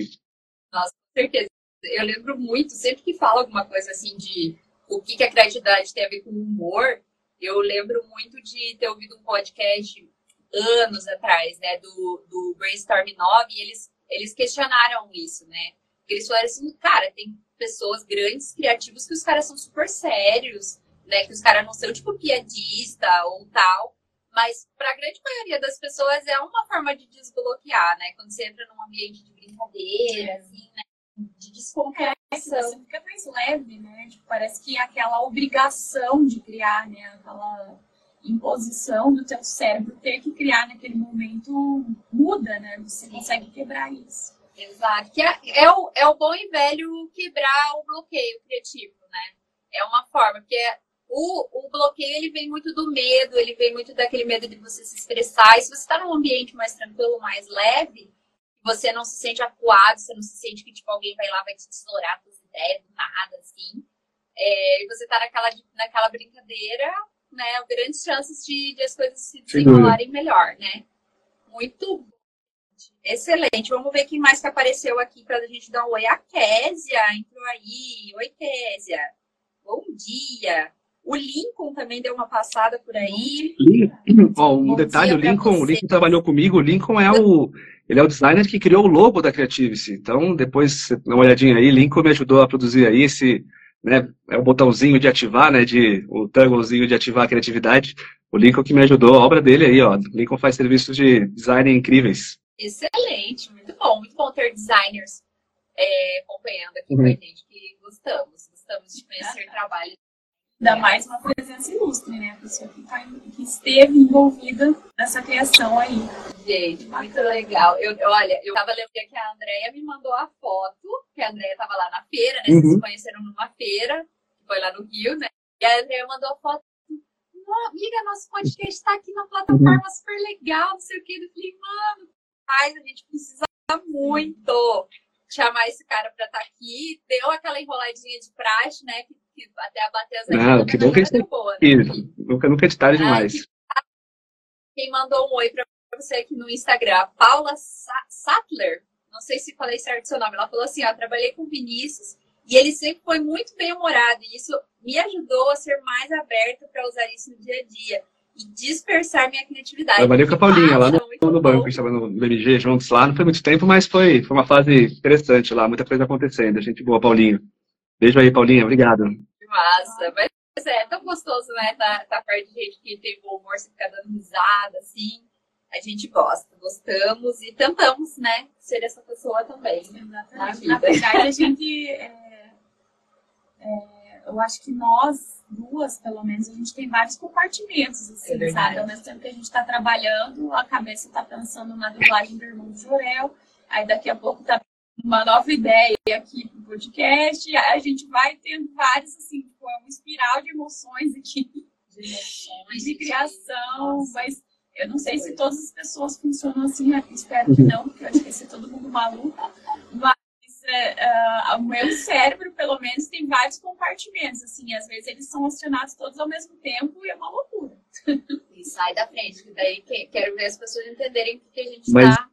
Nossa, com certeza. Eu lembro muito, sempre que fala alguma coisa assim de o que, que a criatividade tem a ver com humor, eu lembro muito de ter ouvido um podcast anos atrás, né, do, do Brainstorm 9, e eles, eles questionaram isso, né? Eles falaram assim, cara, tem pessoas grandes, criativos, que os caras são super sérios, né? Que os caras não são, tipo, piadista ou tal. Mas para a grande maioria das pessoas é uma forma de desbloquear, né? Quando você entra num ambiente de brincadeira, é. assim, né? De descompressão. É, você fica mais leve, né? Tipo, parece que aquela obrigação de criar, né? Aquela imposição do teu cérebro ter que criar naquele momento muda, né? Você consegue quebrar isso. Exato. Que é, é, o, é o bom e velho quebrar o bloqueio criativo, né? É uma forma, porque o, o bloqueio ele vem muito do medo, ele vem muito daquele medo de você se expressar. E se você está num ambiente mais tranquilo, mais leve, você não se sente acuado, você não se sente que tipo, alguém vai lá vai te tesourar suas ideias do nada, assim. É, e você está naquela, naquela brincadeira, né? Grandes chances de, de as coisas se desenrolarem melhor, né? Muito Excelente. Vamos ver quem mais que apareceu aqui para a gente dar um oi. A Késia entrou aí. Oi, Késia. Bom dia. O Lincoln também deu uma passada por aí. Bom, um Bom detalhe, o Lincoln, o Lincoln trabalhou comigo. O Lincoln é o, ele é o designer que criou o logo da Creativity. Então, depois, dá uma olhadinha aí. Lincoln me ajudou a produzir aí esse, né, é o botãozinho de ativar, né, de, o togglezinho de ativar a criatividade. O Lincoln que me ajudou, a obra dele aí, ó. O Lincoln faz serviços de design incríveis. Excelente, muito bom, muito bom ter designers é, acompanhando aqui uhum. com a gente, que gostamos, gostamos de conhecer ah, trabalho. Ainda mais uma presença ilustre, né? A pessoa que, tá, que esteve envolvida nessa criação aí. Gente, muito legal. Eu, olha, eu tava lembrando que a Andrea me mandou a foto, que a Andrea tava lá na feira, né? Uhum. Vocês conheceram numa feira, que foi lá no Rio, né? E a Andrea mandou a foto amiga, nosso podcast está aqui na plataforma uhum. super legal, não sei o que. Eu falei, mano, faz, a gente precisa muito chamar esse cara para estar tá aqui. Deu aquela enroladinha de praxe, né? Que, que até bater as Não, que bom que a boa, né? Nunca, nunca é de tarde demais. Quem mandou um oi para você aqui no Instagram, Paula Sattler. Não sei se falei certo seu nome. Ela falou assim: ó, trabalhei com Vinícius e ele sempre foi muito bem humorado. E isso me ajudou a ser mais aberta para usar isso no dia a dia e dispersar minha criatividade. Trabalhei com a Paulinha lá no, no banco, a gente estava no BMG juntos lá, não foi muito tempo, mas foi, foi uma fase interessante lá, muita coisa acontecendo. A gente boa, Paulinho. Beijo aí, Paulinha. Obrigado. Que massa. Mas é tão gostoso, né? Tá, tá perto de gente que tem bom humor, você fica dando risada, assim. A gente gosta, gostamos e tentamos, né? Ser essa pessoa também. Exatamente. Na, na verdade, a gente. É, é, eu acho que nós duas, pelo menos, a gente tem vários compartimentos, assim, é sabe? Ao mesmo tempo que a gente está trabalhando, a cabeça está pensando na dublagem do Irmão de Jorel, aí daqui a pouco tá uma nova ideia aqui pro podcast, a gente vai tendo vários, assim, tipo, é uma espiral de emoções aqui. De emoções. De criação, Nossa. mas eu não sei se todas as pessoas funcionam assim, né? espero que não, porque eu acho que ia ser todo mundo maluco, mas uh, o meu cérebro, pelo menos, tem vários compartimentos, assim, às vezes eles são acionados todos ao mesmo tempo e é uma loucura. E sai da frente, que daí quero ver as pessoas entenderem o que a gente está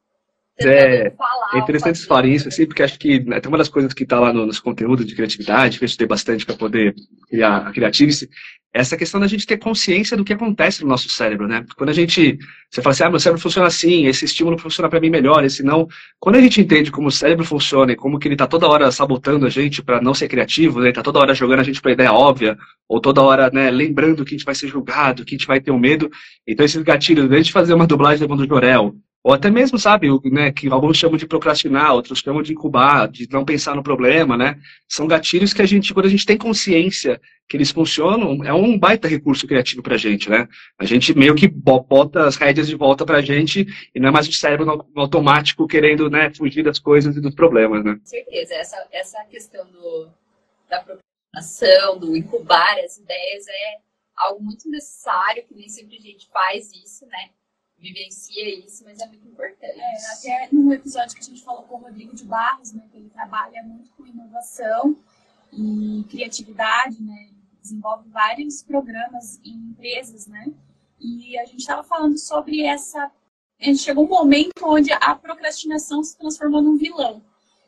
é, é interessante vocês falarem isso, assim, porque acho que né, tem uma das coisas que está lá no, nos conteúdos de criatividade, que eu estudei bastante para poder criar a Creativice, é essa questão da gente ter consciência do que acontece no nosso cérebro, né? Quando a gente, você fala assim, ah, meu cérebro funciona assim, esse estímulo funciona para mim melhor, esse não. Quando a gente entende como o cérebro funciona e como que ele está toda hora sabotando a gente para não ser criativo, né? Ele está toda hora jogando a gente para ideia óbvia, ou toda hora, né, lembrando que a gente vai ser julgado, que a gente vai ter um medo. Então esses gatilhos, desde fazer uma dublagem do Jorel, ou até mesmo, sabe, né, que alguns chamam de procrastinar, outros chamam de incubar, de não pensar no problema, né? São gatilhos que a gente, quando a gente tem consciência que eles funcionam, é um baita recurso criativo pra gente, né? A gente meio que bota as rédeas de volta pra gente e não é mais o cérebro no automático querendo, né, fugir das coisas e dos problemas, né? Com certeza, essa, essa questão do, da procrastinação, do incubar as ideias é algo muito necessário, que nem sempre a gente faz isso, né? Vivencia isso, mas é muito importante. É, até no episódio que a gente falou com o Rodrigo de Barros, né, que ele trabalha muito com inovação e criatividade, né, desenvolve vários programas em empresas, né, e a gente estava falando sobre essa. A gente chegou um momento onde a procrastinação se transformou num vilão.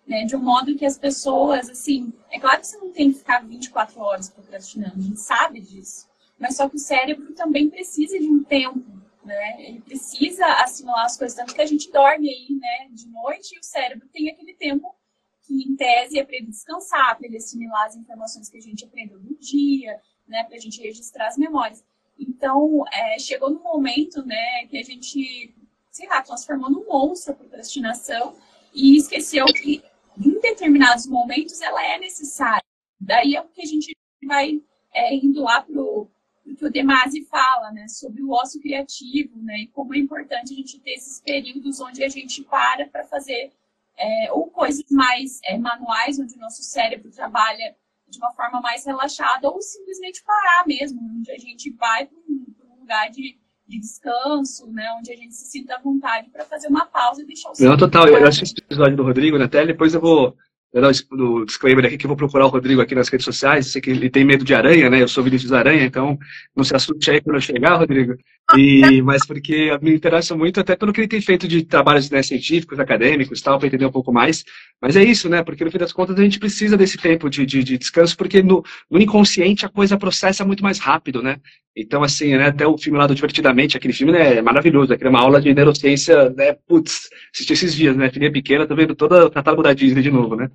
Né, de um modo que as pessoas, assim, é claro que você não tem que ficar 24 horas procrastinando, a gente sabe disso, mas só que o cérebro também precisa de um tempo né? Ele precisa assimilar as coisas, tanto que a gente dorme aí, né, de noite e o cérebro tem aquele tempo que, em tese, é para ele descansar, para ele assimilar as informações que a gente aprendeu no dia, né, para a gente registrar as memórias. Então, é, chegou no momento, né, que a gente, sei lá, transformou num monstro a procrastinação e esqueceu que, em determinados momentos, ela é necessária. Daí é o que a gente vai é, indo lá pro que o Demasi fala, né, sobre o ócio criativo, né, e como é importante a gente ter esses períodos onde a gente para para fazer é, ou coisas mais é, manuais, onde o nosso cérebro trabalha de uma forma mais relaxada, ou simplesmente parar mesmo, onde a gente vai para um, um, lugar de, de, descanso, né, onde a gente se sinta à vontade para fazer uma pausa e deixar o Não, total, eu assisti o episódio do Rodrigo, né, até depois eu vou eu dar o disclaimer aqui que eu vou procurar o Rodrigo aqui nas redes sociais. Sei que ele tem medo de aranha, né? Eu sou Vinícius Aranha, então não se assuste aí quando eu chegar, Rodrigo. E, mas porque me interessa muito, até pelo que ele tem feito de trabalhos né, científicos, acadêmicos tal, para entender um pouco mais. Mas é isso, né? Porque no fim das contas a gente precisa desse tempo de, de, de descanso, porque no, no, inconsciente a coisa processa muito mais rápido, né? Então, assim, né, até o filme lá do Divertidamente, aquele filme né, é maravilhoso, aquele é uma aula de neurociência, né? Putz, assisti esses dias, né? Filhinha pequena, tô vendo toda o catálogo da Disney de novo, né?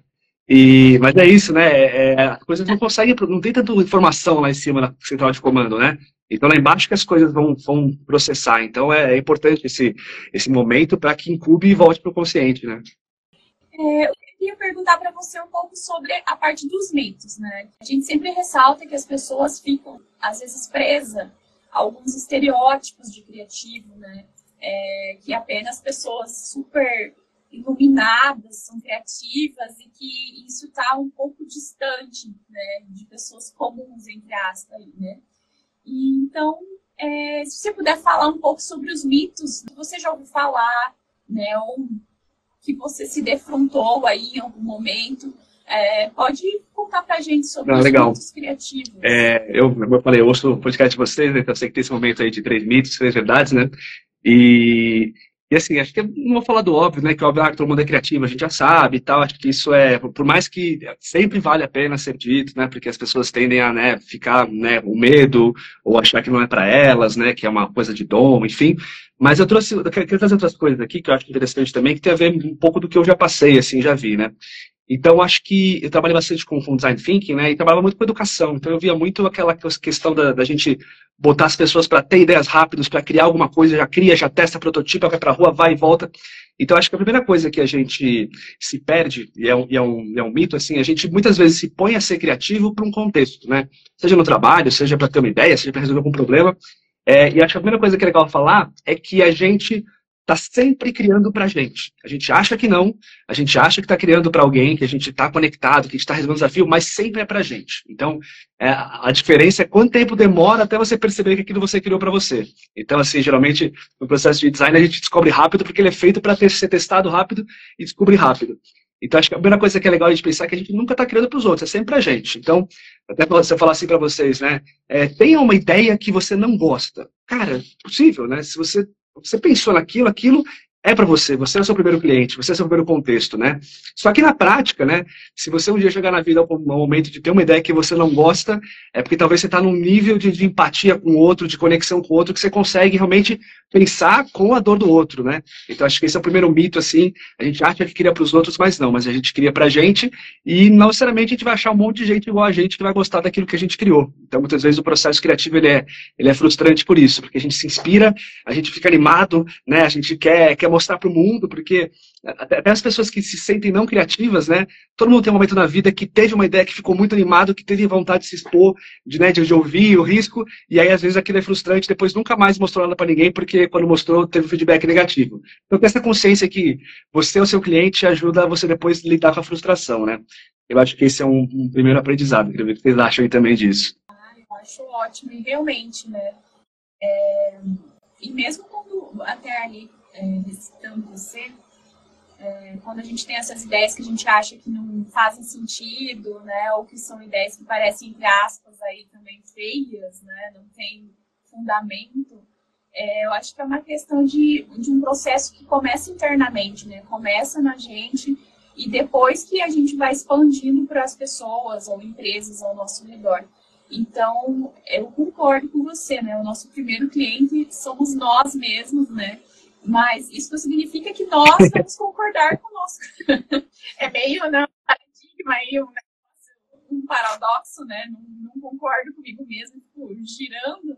E, mas é isso, né? É, é as coisas não conseguem, não tem tanta informação lá em cima na central de comando, né? Então, lá embaixo que as coisas vão, vão processar. Então, é, é importante esse, esse momento para que incube e volte para o consciente, né? É, eu queria perguntar para você um pouco sobre a parte dos mitos, né? A gente sempre ressalta que as pessoas ficam, às vezes, presas a alguns estereótipos de criativo, né? É, que apenas pessoas super iluminadas são criativas e que isso está um pouco distante, né? De pessoas comuns, entre aspas, né? E, então, é, se você puder falar um pouco sobre os mitos que você já ouviu falar, né, ou que você se defrontou aí em algum momento, é, pode contar pra gente sobre ah, os legal. mitos criativos. É, eu, como eu falei, eu ouço o podcast de vocês, né, então eu sei que tem esse momento aí de três mitos, três verdades, né? E e assim, acho que não vou falar do óbvio, né? Que óbvio, ah, todo mundo é criativo, a gente já sabe e tal. Acho que isso é, por mais que sempre vale a pena ser dito, né? Porque as pessoas tendem a né, ficar, né, o medo, ou achar que não é para elas, né? Que é uma coisa de dom, enfim. Mas eu trouxe, eu quero trazer outras coisas aqui que eu acho interessante também, que tem a ver um pouco do que eu já passei, assim, já vi, né? Então, acho que eu trabalhei bastante com, com design thinking, né? E trabalhava muito com educação. Então, eu via muito aquela questão da, da gente botar as pessoas para ter ideias rápidas, para criar alguma coisa, já cria, já testa, prototipa, vai para a rua, vai e volta. Então, acho que a primeira coisa que a gente se perde, e é um, e é um, é um mito, assim, a gente muitas vezes se põe a ser criativo para um contexto, né? Seja no trabalho, seja para ter uma ideia, seja para resolver algum problema. É, e acho que a primeira coisa que é legal falar é que a gente está sempre criando para a gente. A gente acha que não, a gente acha que está criando para alguém, que a gente está conectado, que a gente está resolvendo desafio, mas sempre é para a gente. Então, é, a diferença é quanto tempo demora até você perceber que aquilo você criou para você. Então, assim, geralmente, no processo de design, a gente descobre rápido porque ele é feito para ser testado rápido e descobrir rápido. Então, acho que a primeira coisa que é legal a gente pensar é que a gente nunca está criando para os outros, é sempre para a gente. Então, até se eu falar assim para vocês, né? É, tenha uma ideia que você não gosta. Cara, é possível, né? Se você você pensou naquilo, aquilo é para você, você é o seu primeiro cliente, você é o seu primeiro contexto, né? Só que na prática, né, se você um dia chegar na vida ao momento de ter uma ideia que você não gosta, é porque talvez você está num nível de, de, empatia com o outro, de conexão com o outro, que você consegue realmente pensar com a dor do outro, né? Então acho que esse é o primeiro mito, assim, a gente acha que cria para os outros, mas não, mas a gente cria para a gente e não necessariamente a gente vai achar um monte de gente igual a gente que vai gostar daquilo que a gente criou. Então muitas vezes o processo criativo ele é, ele é frustrante por isso, porque a gente se inspira, a gente fica animado, né? A gente quer, quer mostrar para o mundo, porque até as pessoas que se sentem não criativas, né? Todo mundo tem um momento na vida que teve uma ideia que ficou muito animado, que teve vontade de se expor, de, né, de ouvir o risco, e aí às vezes aquilo é frustrante, depois nunca mais mostrou nada para ninguém, porque quando mostrou teve feedback negativo. Então ter essa consciência que você é o seu cliente ajuda você depois lidar com a frustração, né? Eu acho que esse é um, um primeiro aprendizado. Queria ver o que vocês acham aí também disso. Ah, eu acho ótimo, e realmente, né? É... E mesmo quando até ali é, recitando você, é, quando a gente tem essas ideias que a gente acha que não fazem sentido, né, ou que são ideias que parecem, entre aspas, aí também feias, né, não tem fundamento, é, eu acho que é uma questão de, de um processo que começa internamente, né, começa na gente e depois que a gente vai expandindo para as pessoas ou empresas ao nosso redor. Então, eu concordo com você, né? O nosso primeiro cliente somos nós mesmos, né? Mas isso não significa que nós vamos concordar com o nosso. é meio né, um paradigma aí, um, um paradoxo, né? Não, não, concordo comigo mesmo, fico girando.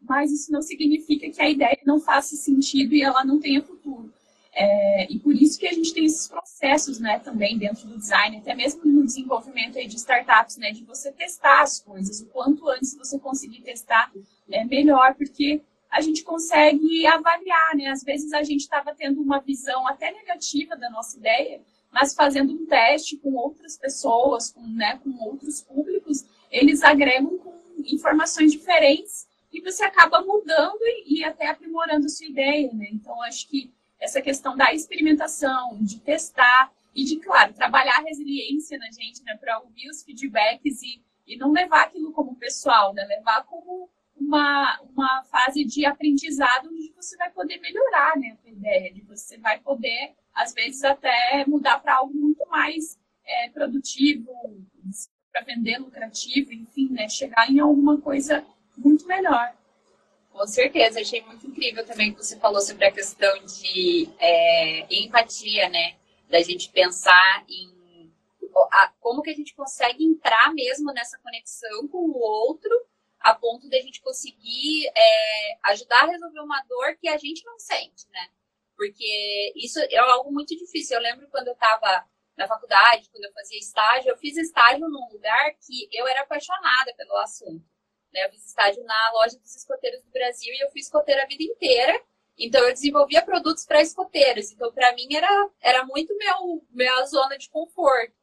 Mas isso não significa que a ideia não faça sentido e ela não tenha futuro. É, e por isso que a gente tem esses processos, né, também dentro do design, até mesmo no desenvolvimento aí de startups, né, de você testar as coisas. O quanto antes você conseguir testar, é melhor, porque a gente consegue avaliar, né? Às vezes a gente estava tendo uma visão até negativa da nossa ideia, mas fazendo um teste com outras pessoas, com, né, com outros públicos, eles agregam com informações diferentes e você acaba mudando e, e até aprimorando a sua ideia, né? Então, acho que essa questão da experimentação, de testar e de, claro, trabalhar a resiliência na gente, né, para ouvir os feedbacks e, e não levar aquilo como pessoal, né? Levar como uma, uma fase de aprendizado onde você vai poder melhorar né, a tua ideia, de você vai poder, às vezes, até mudar para algo muito mais é, produtivo, para vender lucrativo, enfim, né, chegar em alguma coisa muito melhor. Com certeza, achei muito incrível também que você falou sobre a questão de é, empatia, né? Da gente pensar em a, como que a gente consegue entrar mesmo nessa conexão com o outro a ponto de a gente conseguir é, ajudar a resolver uma dor que a gente não sente, né? Porque isso é algo muito difícil. Eu lembro quando eu estava na faculdade, quando eu fazia estágio, eu fiz estágio num lugar que eu era apaixonada pelo assunto. Né? Eu fiz estágio na loja dos escoteiros do Brasil e eu fui escoteira a vida inteira. Então eu desenvolvia produtos para escoteiros. Então para mim era, era muito meu minha zona de conforto.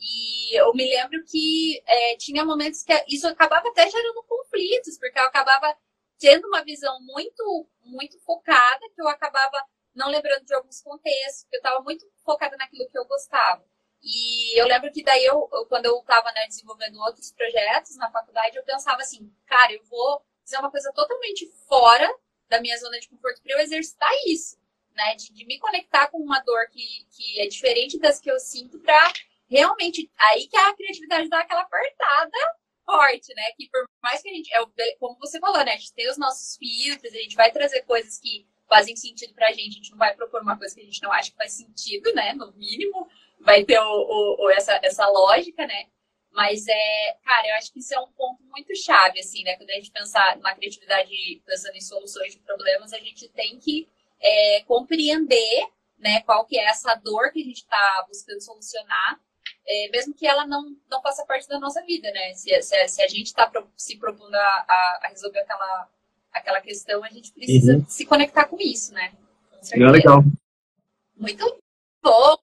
E eu me lembro que é, tinha momentos que isso acabava até gerando conflitos, porque eu acabava tendo uma visão muito, muito focada, que eu acabava não lembrando de alguns contextos, porque eu estava muito focada naquilo que eu gostava. E eu lembro que daí, eu, eu quando eu estava né, desenvolvendo outros projetos na faculdade, eu pensava assim, cara, eu vou fazer uma coisa totalmente fora da minha zona de conforto para eu exercitar isso, né? De, de, me conectar com uma dor que, que é diferente das que eu sinto para realmente aí que a criatividade dá aquela apertada forte, né? Que por mais que a gente, é, como você falou, né? A gente tem os nossos filtros, a gente vai trazer coisas que fazem sentido pra gente, a gente não vai propor uma coisa que a gente não acha que faz sentido, né? No mínimo. vai ter o, o, essa, essa lógica, né? Mas é, cara, eu acho que isso é um ponto muito chave, assim, né? Quando a gente pensar na criatividade, pensando em soluções de problemas, a gente tem que é, compreender, né, qual que é essa dor que a gente está buscando solucionar, é, mesmo que ela não, não faça parte da nossa vida, né? Se, se, se a gente está se propondo a, a, a, resolver aquela, aquela questão, a gente precisa uhum. se conectar com isso, né? Com é legal. Muito bom.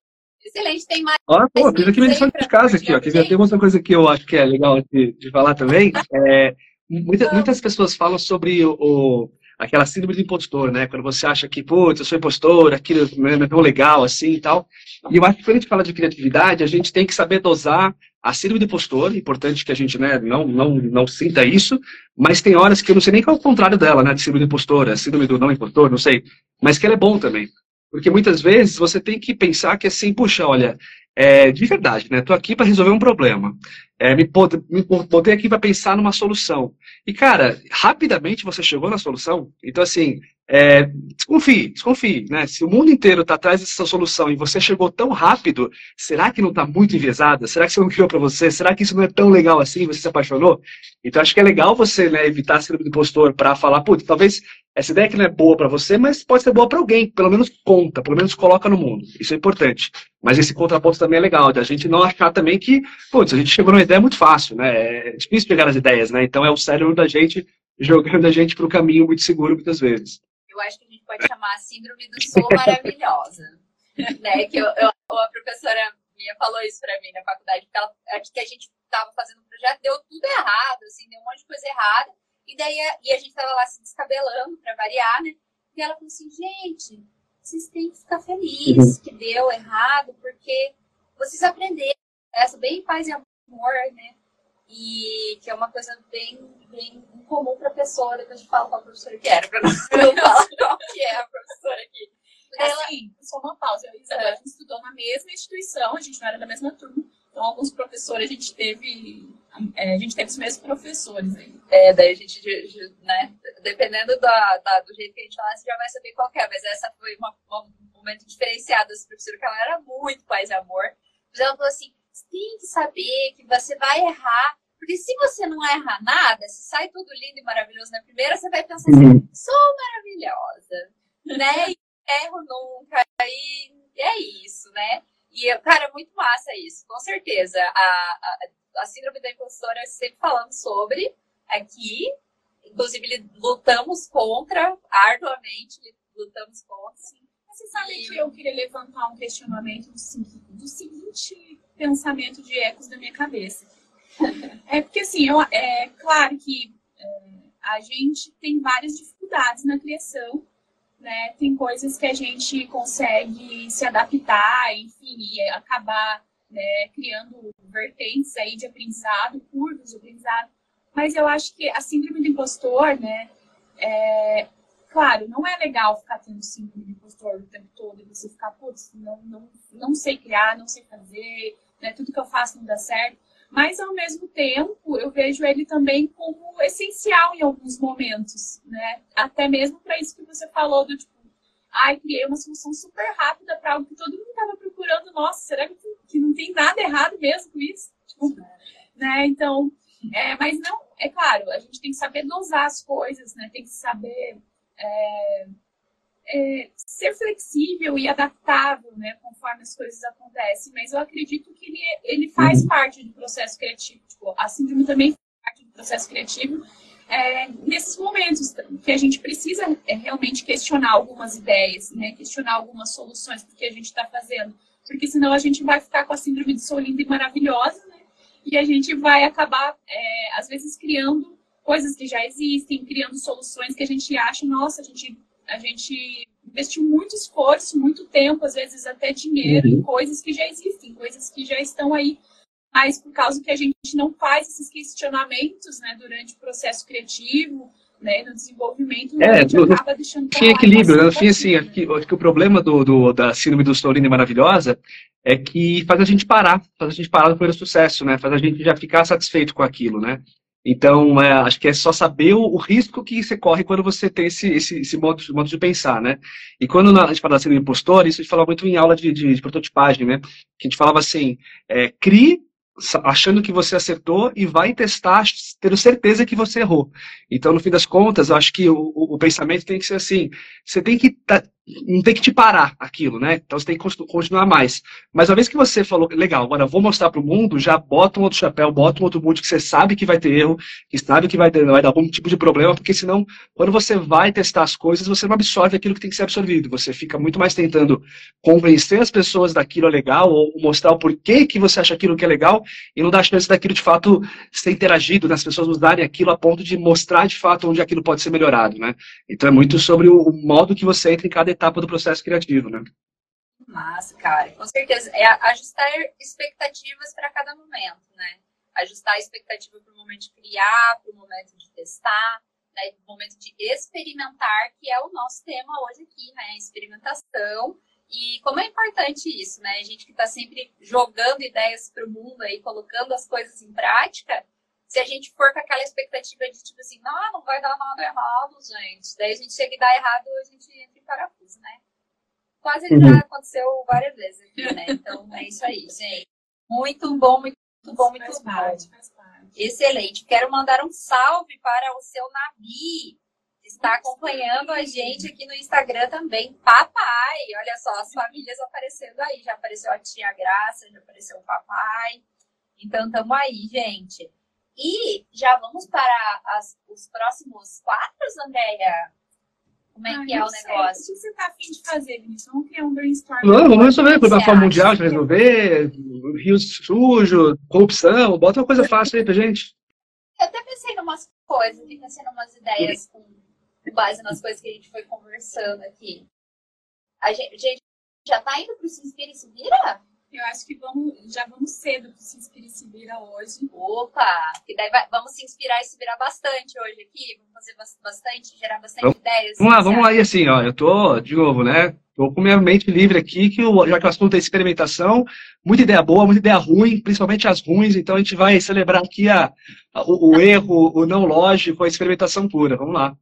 Excelente, tem mais. Ó, pô, fiz aqui minha lição de casa aqui, ó. Tem outra coisa que eu acho que é legal de, de falar também. É, muita, muitas pessoas falam sobre o, o, aquela síndrome do impostor, né? Quando você acha que, putz, eu sou impostor, aquilo é tão legal assim e tal. E eu acho que quando a gente fala de criatividade, a gente tem que saber dosar a síndrome do impostor, importante que a gente né, não, não, não sinta isso, mas tem horas que eu não sei nem qual é o contrário dela, né? De síndrome do impostor, a síndrome do não impostor, não sei. Mas que ela é bom também. Porque muitas vezes você tem que pensar que assim, puxa, olha, é, de verdade, né? Estou aqui para resolver um problema. É, me, me botei aqui para pensar numa solução. E, cara, rapidamente você chegou na solução. Então, assim, é, desconfie, desconfie, né? Se o mundo inteiro está atrás dessa solução e você chegou tão rápido, será que não está muito enviesada? Será que você não criou para você? Será que isso não é tão legal assim? Você se apaixonou? Então, acho que é legal você né, evitar ser do impostor para falar, putz, talvez essa ideia que não é boa para você, mas pode ser boa para alguém. Pelo menos conta, pelo menos coloca no mundo. Isso é importante. Mas esse contraponto também é legal, de a gente não achar também que, putz, a gente chegou numa ideia muito fácil, né? É difícil pegar as ideias, né? Então é o cérebro da gente jogando a gente para o caminho muito seguro muitas vezes. Eu acho que a gente pode chamar a síndrome do sou maravilhosa. né? Que eu, eu, a professora minha falou isso para mim na faculdade, porque ela, que a gente estava fazendo um projeto, deu tudo errado, assim, deu um monte de coisa errada. E daí e a gente tava lá se descabelando para variar, né? E ela falou assim, gente, vocês têm que ficar felizes uhum. que deu errado, porque vocês aprenderam essa bem paz e amor, né? E que é uma coisa bem, bem incomum para a pessoa. Depois eu falo qual professora que era, para não falar qual que é a professora aqui. Ela... Assim, só uma pausa. A Isabel, é. a gente estudou na mesma instituição, a gente não era da mesma turma. Então, alguns professores a gente teve é, a gente teve os mesmos professores aí. É, daí a gente, né, dependendo da, da, do jeito que a gente falar, você já vai saber qual é. Mas essa foi uma, um momento diferenciado dessa professora, que ela era muito paz e amor. Mas ela falou assim, tem que saber que você vai errar, porque se você não erra nada, se sai tudo lindo e maravilhoso na primeira, você vai pensar assim, uhum. sou maravilhosa, né? E erro nunca, e é isso, né? E, cara, é muito massa isso, com certeza. A, a, a síndrome da impostora sempre falamos sobre aqui. Inclusive, lutamos contra, arduamente lutamos contra. Sim. Mas você sabe e... que eu queria levantar um questionamento do, do seguinte pensamento de ecos da minha cabeça. é porque, assim, eu, é claro que é, a gente tem várias dificuldades na criação, né? Tem coisas que a gente consegue se adaptar, enfim, e acabar né, criando vertentes aí de aprendizado, curvas de aprendizado. Mas eu acho que a síndrome do impostor, né, é, claro, não é legal ficar tendo síndrome do impostor o tempo todo e você ficar, putz, não, não, não sei criar, não sei fazer, né, tudo que eu faço não dá certo. Mas, ao mesmo tempo, eu vejo ele também como essencial em alguns momentos, né? Até mesmo para isso que você falou do tipo, ai, criei uma solução super rápida para algo que todo mundo estava procurando. Nossa, será que, que não tem nada errado mesmo com isso? Tipo, né? Então, é, mas não, é claro, a gente tem que saber dosar as coisas, né? Tem que saber é, é, ser flexível e adaptável, né? Conforme as coisas acontecem. Mas eu acredito que ele, ele faz uhum. parte do processo criativo. Tipo, a síndrome também faz parte do processo criativo é, nesses momentos que a gente precisa é, realmente questionar algumas ideias, né? questionar algumas soluções do que a gente está fazendo, porque senão a gente vai ficar com a síndrome de sou linda e maravilhosa, né? e a gente vai acabar, é, às vezes, criando coisas que já existem, criando soluções que a gente acha, nossa, a gente, a gente investiu muito esforço, muito tempo, às vezes até dinheiro, uhum. em coisas que já existem, coisas que já estão aí mas por causa que a gente não faz esses questionamentos né, durante o processo criativo, né, no desenvolvimento, é, a gente no, acaba deixando... Tem equilíbrio, né? no fim, assim, aqui, acho que o problema do, do, da síndrome do Storine maravilhosa é que faz a gente parar, faz a gente parar no primeiro sucesso, né, faz a gente já ficar satisfeito com aquilo, né. Então, é, acho que é só saber o, o, risco que você corre quando você tem esse, esse, esse modo, modo, de pensar, né? E quando a gente fala assim do impostor, isso a gente fala muito em aula de, de, de prototipagem, né? Que a gente falava assim, é, crie achando que você acertou e vai testar tendo certeza que você errou. Então, no fim das contas, eu acho que o, o, o pensamento tem que ser assim, você tem que não tem que te parar aquilo, né? Então você tem que continuar mais. Mas uma vez que você falou, legal, agora vou mostrar para o mundo, já bota um outro chapéu, bota um outro boot que você sabe que vai ter erro, que sabe que vai, ter, vai dar algum tipo de problema, porque senão, quando você vai testar as coisas, você não absorve aquilo que tem que ser absorvido. Você fica muito mais tentando convencer as pessoas daquilo é legal, ou mostrar o porquê que você acha aquilo que é legal, e não dá chance daquilo de fato ser interagido, das pessoas usarem aquilo a ponto de mostrar de fato onde aquilo pode ser melhorado, né? Então é muito sobre o modo que você entra em cada etapa do processo criativo, né? Massa, cara, com certeza. É ajustar expectativas para cada momento, né? Ajustar a expectativa para o momento de criar, para o momento de testar, né? para o momento de experimentar, que é o nosso tema hoje aqui, né? Experimentação. E como é importante isso, né? A gente que está sempre jogando ideias para o mundo aí, colocando as coisas em prática, se a gente for com aquela expectativa de tipo assim, não, não vai dar nada errado, gente. Daí a gente chega e dá errado, a gente entra em parafuso, né? Quase uhum. já aconteceu várias vezes aqui, né? Então é isso aí, gente. Muito bom, muito bom, muito faz bom. Parte, faz parte. Excelente. Quero mandar um salve para o seu Nabi, que está acompanhando a gente aqui no Instagram também. Papai, olha só, as famílias aparecendo aí. Já apareceu a tia Graça, já apareceu o papai. Então, tamo aí, gente. E já vamos para as, os próximos quadros, Andréia? Como é ah, que é o sei. negócio? O que você está afim de fazer, Vinícius? Vamos criar um brainstorm. Não, vamos resolver. Plataforma mundial, de resolver. Rio sujo, corrupção. Bota uma coisa fácil aí pra gente. Eu até pensei em umas coisas, pensei em umas ideias com base nas coisas que a gente foi conversando aqui. A gente, a gente já tá indo pro Se Inspira e Se Vira? Eu acho que vamos, já vamos cedo para se inspirar e se virar hoje. Opa! Que daí vai, vamos se inspirar e se virar bastante hoje aqui. Vamos fazer bastante, gerar bastante vamos, ideias. Vamos lá, vamos lá. E assim, ó, eu tô, de novo, né? Tô com minha mente livre aqui, que eu, já que o assunto é experimentação, muita ideia boa, muita ideia ruim, principalmente as ruins, então a gente vai celebrar aqui a, a o, o erro, o não lógico, a experimentação pura. Vamos lá.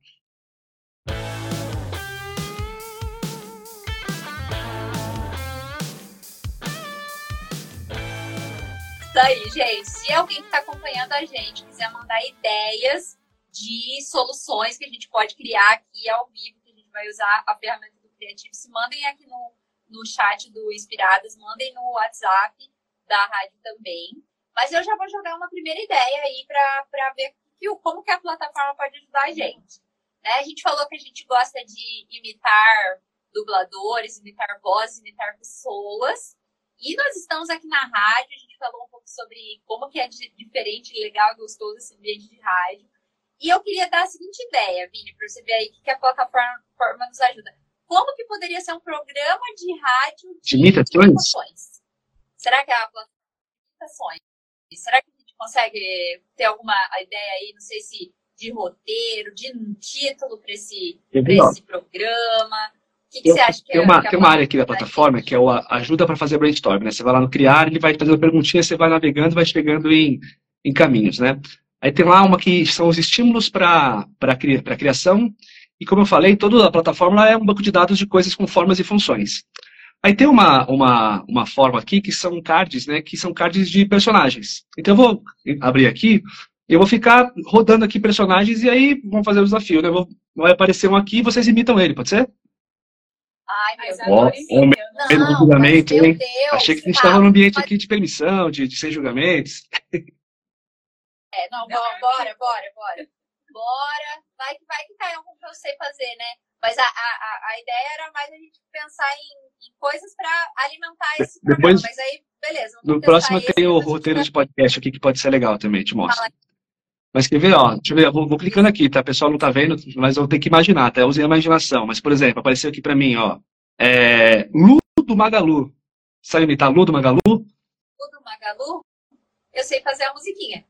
Gente. Se alguém que está acompanhando a gente quiser mandar ideias de soluções que a gente pode criar aqui ao vivo, que a gente vai usar a ferramenta do Criativo, se mandem aqui no, no chat do Inspiradas, mandem no WhatsApp da rádio também. Mas eu já vou jogar uma primeira ideia aí para ver que, como que a plataforma pode ajudar a gente. Né? A gente falou que a gente gosta de imitar dubladores, imitar vozes, imitar pessoas. E nós estamos aqui na rádio, a gente falou um pouco sobre como que é diferente, legal, gostoso esse ambiente de rádio. E eu queria dar a seguinte ideia, Vini, para você ver aí o que a plataforma nos ajuda. Como que poderia ser um programa de rádio de, de imitações? imitações? Será que é a plataforma de imitações? Será que a gente consegue ter alguma ideia aí, não sei se de roteiro, de um título para esse, esse programa? Que, que você acha que tem é? Uma, tem uma área aqui da plataforma que é o ajuda para fazer brainstorm, né? Você vai lá no criar, ele vai fazendo perguntinhas, você vai navegando, vai chegando em, em caminhos, né? Aí tem lá uma que são os estímulos para a criação, e como eu falei, toda a plataforma é um banco de dados de coisas com formas e funções. Aí tem uma, uma, uma forma aqui que são cards, né? Que são cards de personagens. Então eu vou abrir aqui, eu vou ficar rodando aqui personagens e aí vamos fazer o desafio, né? Vou, vai aparecer um aqui e vocês imitam ele, pode ser? Ai, meu Deus. Oh, de julgamento, hein? Deus, Achei que a gente estava num ambiente aqui de permissão, de, de sem julgamentos. É, não, bora, bora, bora, bora. Bora. Vai que vai que cai algum que eu sei fazer, né? Mas a, a, a ideia era mais a gente pensar em, em coisas para alimentar esse Depois, programa. Mas aí, beleza. No próximo tem o roteiro de podcast aqui que pode ser legal também, te mostro. Mas quer ver, ó, deixa eu ver, eu vou, vou, clicando aqui, tá? O pessoal não tá vendo, mas eu tenho que imaginar, tá? Eu usei a imaginação. Mas, por exemplo, apareceu aqui pra mim, ó. É, Lu do Magalu. Sabe imitar Lu do Magalu? Lu do Magalu? Eu sei fazer a musiquinha.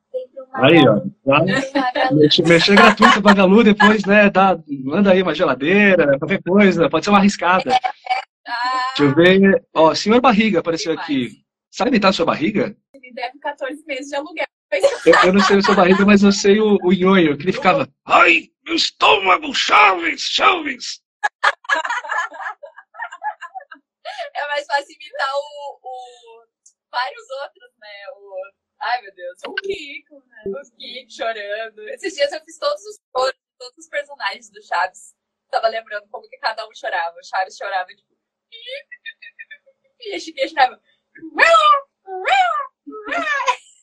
Aí, ó. Tá? Mexer gratuito do Magalu, depois, né? Dá, manda aí uma geladeira, qualquer coisa, pode ser uma arriscada. É, é. Ah, Deixa eu ver. Ó, Senhor Barriga apareceu aqui. Sabe imitar a sua barriga? Ele deve 14 meses de aluguel Eu, eu não sei o seu barriga, mas eu sei o, o que ele ficava. Ai, meu estômago, Chaves, Chaves! É mais fácil imitar o, o vários outros, né? O, ai, meu Deus. O Kiko, né? O Kiko chorando. Esses dias eu fiz todos os todos os personagens do Chaves. Tava lembrando como que cada um chorava. O Chaves chorava, tipo. E a Chiquinha chorava.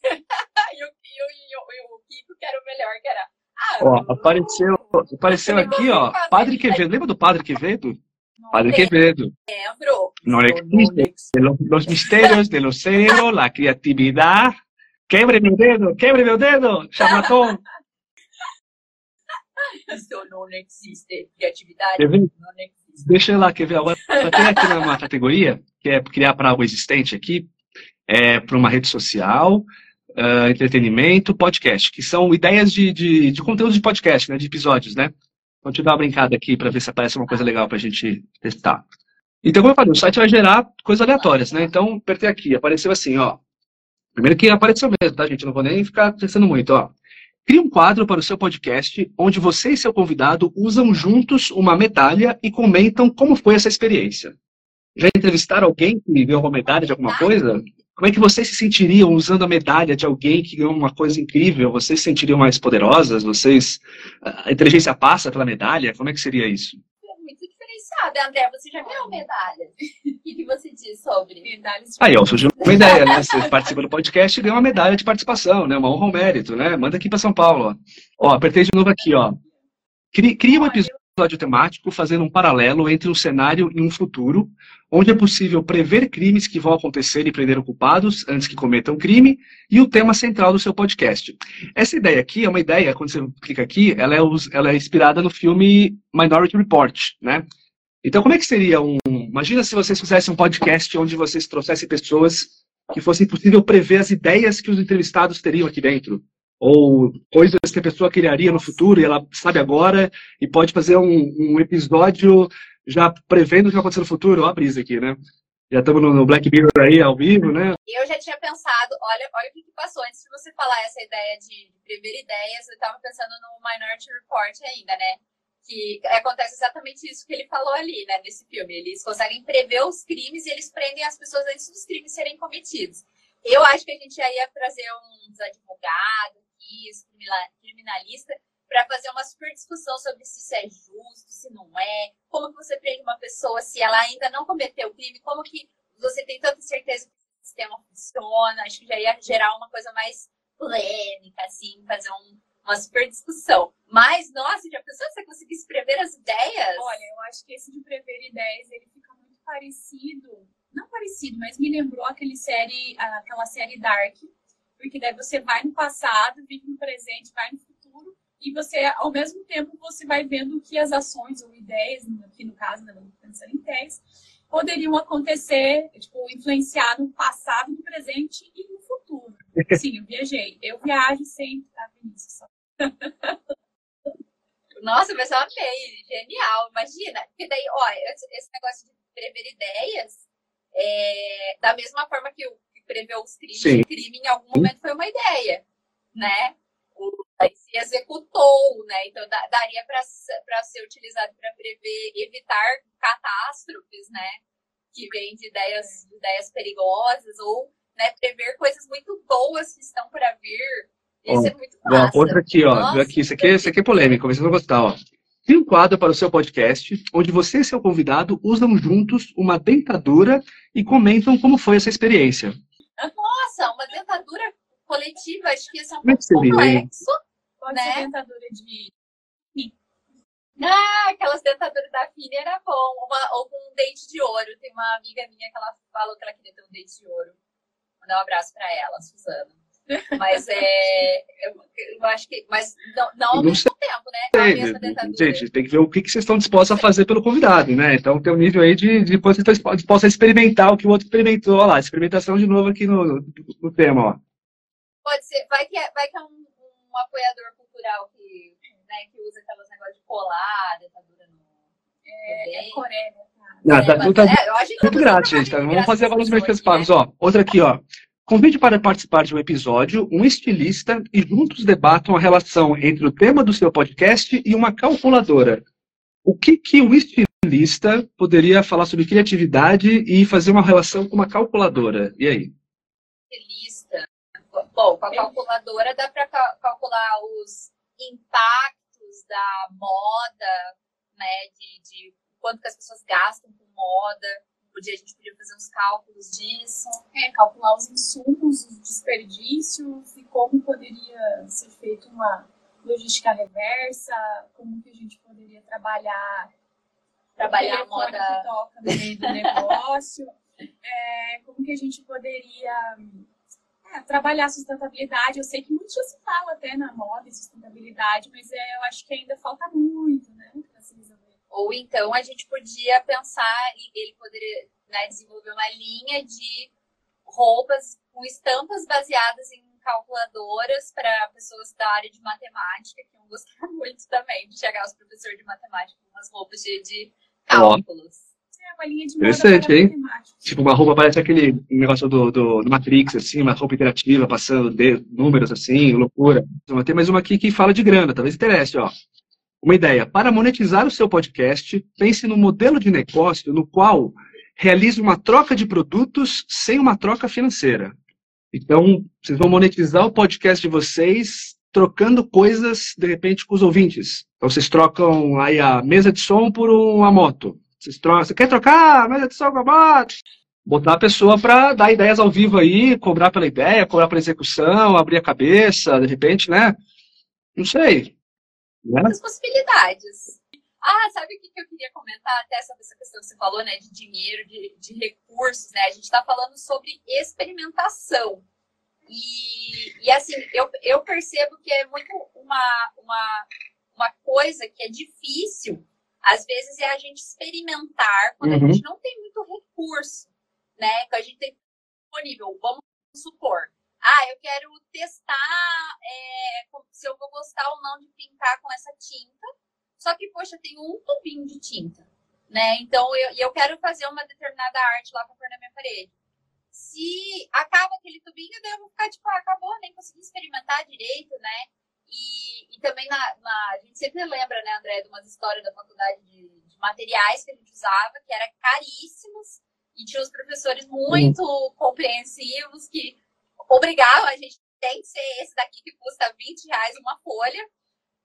e, o, e, o, Kiko, que era o melhor, que era. Ah, ó, apareceu, apareceu aqui, ó. Padre Quevedo. Lembra do Padre Quevedo? Padre Quevedo. Lembro. No existe. Los, los misterios del océano, la creatividad. Quebre meu dedo, quebre meu dedo, charlatão. Isso não existe. Criatividade não existe. Deixa eu lá, quer ver? Agora, tem aqui uma categoria, que é criar para algo existente aqui, é, para uma rede social, ah, entretenimento, podcast, que são ideias de, de, de conteúdo de podcast, né, de episódios, né? Vou te dar uma brincada aqui para ver se aparece uma coisa legal para a gente testar. Então, como eu falei, o site vai gerar coisas aleatórias, né? Então, apertei aqui, apareceu assim, ó. Primeiro que apareceu mesmo, tá, gente? Não vou nem ficar pensando muito, ó. Crie um quadro para o seu podcast onde você e seu convidado usam juntos uma medalha e comentam como foi essa experiência. Já entrevistaram alguém que ganhou uma medalha de alguma coisa? Como é que vocês se sentiriam usando a medalha de alguém que ganhou uma coisa incrível? Vocês se sentiriam mais poderosas? Vocês. A inteligência passa pela medalha? Como é que seria isso? É muito diferenciada. André, você já ganhou medalha? O que, que você diz sobre? Medalhas de Aí, ó, surgiu uma ideia, né? Você participa do podcast e ganha uma medalha de participação, né? Uma honra ao mérito, né? Manda aqui para São Paulo, ó. Ó, apertei de novo aqui, ó. Cri- Cria um episódio temático fazendo um paralelo entre um cenário e um futuro, onde é possível prever crimes que vão acontecer e prender culpados antes que cometam crime, e o tema central do seu podcast. Essa ideia aqui é uma ideia, quando você clica aqui, ela é, ela é inspirada no filme Minority Report, né? Então, como é que seria um. Imagina se vocês fizessem um podcast onde vocês trouxessem pessoas que fosse possível prever as ideias que os entrevistados teriam aqui dentro. Ou coisas que a pessoa criaria no futuro e ela sabe agora e pode fazer um, um episódio já prevendo o que vai acontecer no futuro. Ó a brisa aqui, né? Já estamos no Black Mirror aí, ao vivo, né? Eu já tinha pensado, olha, olha o que, passou antes de você falar essa ideia de, de prever ideias, eu estava pensando no Minority Report ainda, né? Que acontece exatamente isso que ele falou ali, né, nesse filme. Eles conseguem prever os crimes e eles prendem as pessoas antes dos crimes serem cometidos. Eu acho que a gente já ia trazer uns advogados, isso, criminalista, para fazer uma super discussão sobre se isso é justo, se não é, como que você prende uma pessoa se ela ainda não cometeu o crime, como que você tem tanta certeza que o sistema funciona, acho que já ia gerar uma coisa mais polêmica, assim, fazer um- uma super discussão. Mas, nossa, já pensou se você conseguisse prever as ideias? Olha, eu acho que esse de prever ideias, ele fica muito parecido, não parecido, mas me lembrou aquele série, aquela série Dark, porque daí você vai no passado, vive no presente, vai no futuro, e você, ao mesmo tempo, você vai vendo que as ações ou ideias, aqui no caso, né, vamos pensando em ideias, poderiam acontecer, tipo, influenciar no passado, no presente e no futuro. Sim, eu viajei. Eu viajo sempre, tá, Vinícius? Só Nossa, mas eu amei, genial, imagina. Porque daí, olha, esse esse negócio de prever ideias, é, da mesma forma que o que preveu os crimes, Sim. o crime em algum momento foi uma ideia, né? Aí se executou, né? Então da- daria para ser utilizado para prever, evitar catástrofes, né? Que vêm de ideias, de ideias perigosas, ou né, prever coisas muito boas que estão para vir. Isso é muito massa. outra aqui, ó. Nossa. Aqui, isso, aqui, isso aqui é polêmico, vocês vão gostar, ó. Tem um quadro para o seu podcast onde você e seu convidado usam juntos uma dentadura e comentam como foi essa experiência. Nossa, uma dentadura coletiva, acho que um é hein? complexo. Pode Né? ser dentadura de Ah, aquelas dentaduras da Fini era bom. Uma, ou com um dente de ouro. Tem uma amiga minha que ela falou que ela queria ter um dente de ouro. Vou dar um abraço pra ela, Suzana. Mas é. Eu, eu acho que. Mas não, não ao Não mesmo tempo, né? Mesma dentadura. Gente, tem que ver o que, que vocês estão dispostos a fazer pelo convidado, né? Então tem um nível aí de, de vocês estão dispostos a experimentar o que o outro experimentou. Olha lá, experimentação de novo aqui no, no tema, ó. Pode ser. Vai que é, vai que é um, um apoiador cultural que, né, que usa aqueles negócios de colar, dentadura no. é, é. Coreia. Não, tá, É, tudo tá mas, é, eu acho que muito você grátis, tá gente. Tá? Vamos fazer graça agora os pras meus pessoas, pagos, ó. Outra aqui, ó. Convide para participar de um episódio um estilista e juntos debatam a relação entre o tema do seu podcast e uma calculadora. O que, que o estilista poderia falar sobre criatividade e fazer uma relação com uma calculadora? E aí? Bom, com a calculadora dá para calcular os impactos da moda, né, de, de quanto que as pessoas gastam com moda. Podia, a gente podia fazer uns cálculos disso. É, calcular os insumos, os desperdícios e como poderia ser feita uma logística reversa, como que a gente poderia trabalhar trabalhar a moda que toca no meio do negócio, é, como que a gente poderia é, trabalhar sustentabilidade. Eu sei que muito já se fala até na moda e sustentabilidade, mas é, eu acho que ainda falta muito, né, para se resolver. Ou então a gente podia pensar e ele poderia né, desenvolver uma linha de roupas com estampas baseadas em calculadoras para pessoas da área de matemática, que vão gostar muito também de chegar aos professores de matemática com umas roupas de, de cálculos. É uma linha de Interessante, hein? Tipo, uma roupa parece aquele negócio do, do, do, Matrix, assim, uma roupa interativa, passando de, números assim, loucura. Tem mais uma aqui que fala de grana, talvez interesse, ó. Uma ideia. Para monetizar o seu podcast, pense no modelo de negócio no qual realize uma troca de produtos sem uma troca financeira. Então, vocês vão monetizar o podcast de vocês trocando coisas, de repente, com os ouvintes. Então, vocês trocam aí a mesa de som por uma moto. Vocês trocam, você quer trocar a mesa de moto? Botar a pessoa para dar ideias ao vivo aí, cobrar pela ideia, cobrar pela execução, abrir a cabeça, de repente, né? Não sei. Né? Muitas possibilidades. Ah, sabe o que eu queria comentar até sobre essa questão que você falou, né, de dinheiro, de, de recursos, né? A gente está falando sobre experimentação. E, e assim, eu, eu percebo que é muito uma, uma, uma coisa que é difícil, às vezes, é a gente experimentar quando uhum. a gente não tem muito recurso, né? Que a gente tem disponível. Vamos supor, ah, eu quero testar é, se eu vou gostar ou não de pintar com essa tinta. Só que, poxa, eu tenho um tubinho de tinta, né? Então, eu, eu quero fazer uma determinada arte lá para pôr na minha parede. Se acaba aquele tubinho, daí eu vou ficar tipo, ah, acabou, nem consegui experimentar direito, né? E, e também na, na, a gente sempre lembra, né, André, de umas histórias da faculdade de, de materiais que a gente usava, que eram caríssimos, e tinha os professores muito uhum. compreensivos que obrigavam a gente tem que ser esse daqui que custa 20 reais uma folha.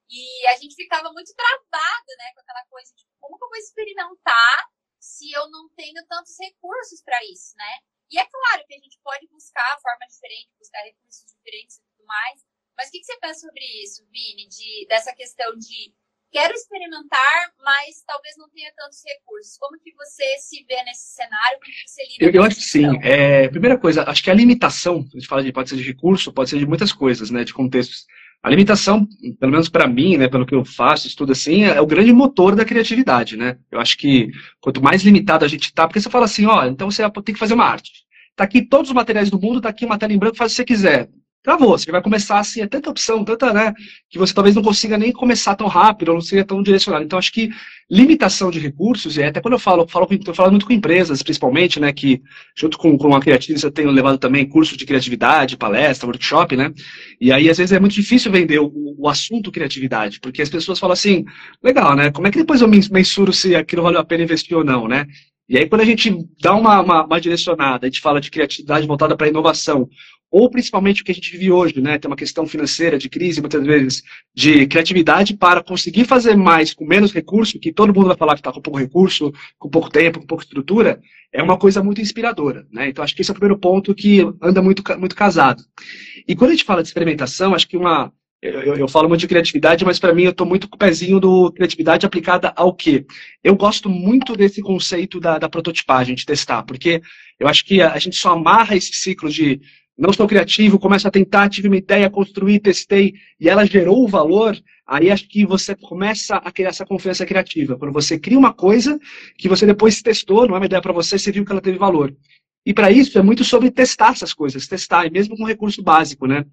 E a gente ficava muito travado, né, com aquela coisa de como que eu vou experimentar se eu não tenho tantos recursos para isso, né? E é claro que a gente pode buscar formas diferentes, buscar recursos diferentes e tudo mais. Mas o que, que você pensa sobre isso, Vini? De, dessa questão de quero experimentar, mas talvez não tenha tantos recursos. Como que você se vê nesse cenário? Como que você lida Eu, eu acho que sim. É, primeira coisa, acho que a limitação, a gente fala de pode ser de recurso, pode ser de muitas coisas, né, de contextos. A limitação, pelo menos para mim, né, pelo que eu faço, estudo assim, é o grande motor da criatividade, né? Eu acho que quanto mais limitado a gente tá, porque você fala assim, ó, então você tem que fazer uma arte. Tá aqui todos os materiais do mundo, tá aqui uma tela em branco, faz o que você quiser travou. Você vai começar assim, é tanta opção, tanta, né? Que você talvez não consiga nem começar tão rápido, ou não seja tão direcionado. Então, acho que limitação de recursos, e até quando eu falo, eu falo, eu falo muito com empresas, principalmente, né? Que junto com, com a Criativos eu tenho levado também cursos de criatividade, palestra, workshop, né? E aí, às vezes, é muito difícil vender o, o assunto criatividade, porque as pessoas falam assim, legal, né? Como é que depois eu mensuro se aquilo valeu a pena investir ou não, né? E aí, quando a gente dá uma, uma, uma direcionada, a gente fala de criatividade voltada para inovação, ou principalmente o que a gente vive hoje, né? Tem uma questão financeira de crise, muitas vezes, de criatividade para conseguir fazer mais com menos recurso, que todo mundo vai falar que está com pouco recurso, com pouco tempo, com pouca estrutura, é uma coisa muito inspiradora, né? Então acho que esse é o primeiro ponto que anda muito, muito casado. E quando a gente fala de experimentação, acho que uma. Eu, eu falo muito de criatividade, mas para mim eu estou muito com o pezinho do criatividade aplicada ao quê? Eu gosto muito desse conceito da, da prototipagem, de testar, porque eu acho que a, a gente só amarra esse ciclo de não sou criativo, começo a tentar, tive uma ideia, construí, testei, e ela gerou o valor, aí acho que você começa a criar essa confiança criativa. Quando você cria uma coisa que você depois testou, não é uma ideia para você, você viu que ela teve valor. E para isso é muito sobre testar essas coisas, testar, e mesmo com recurso básico, né?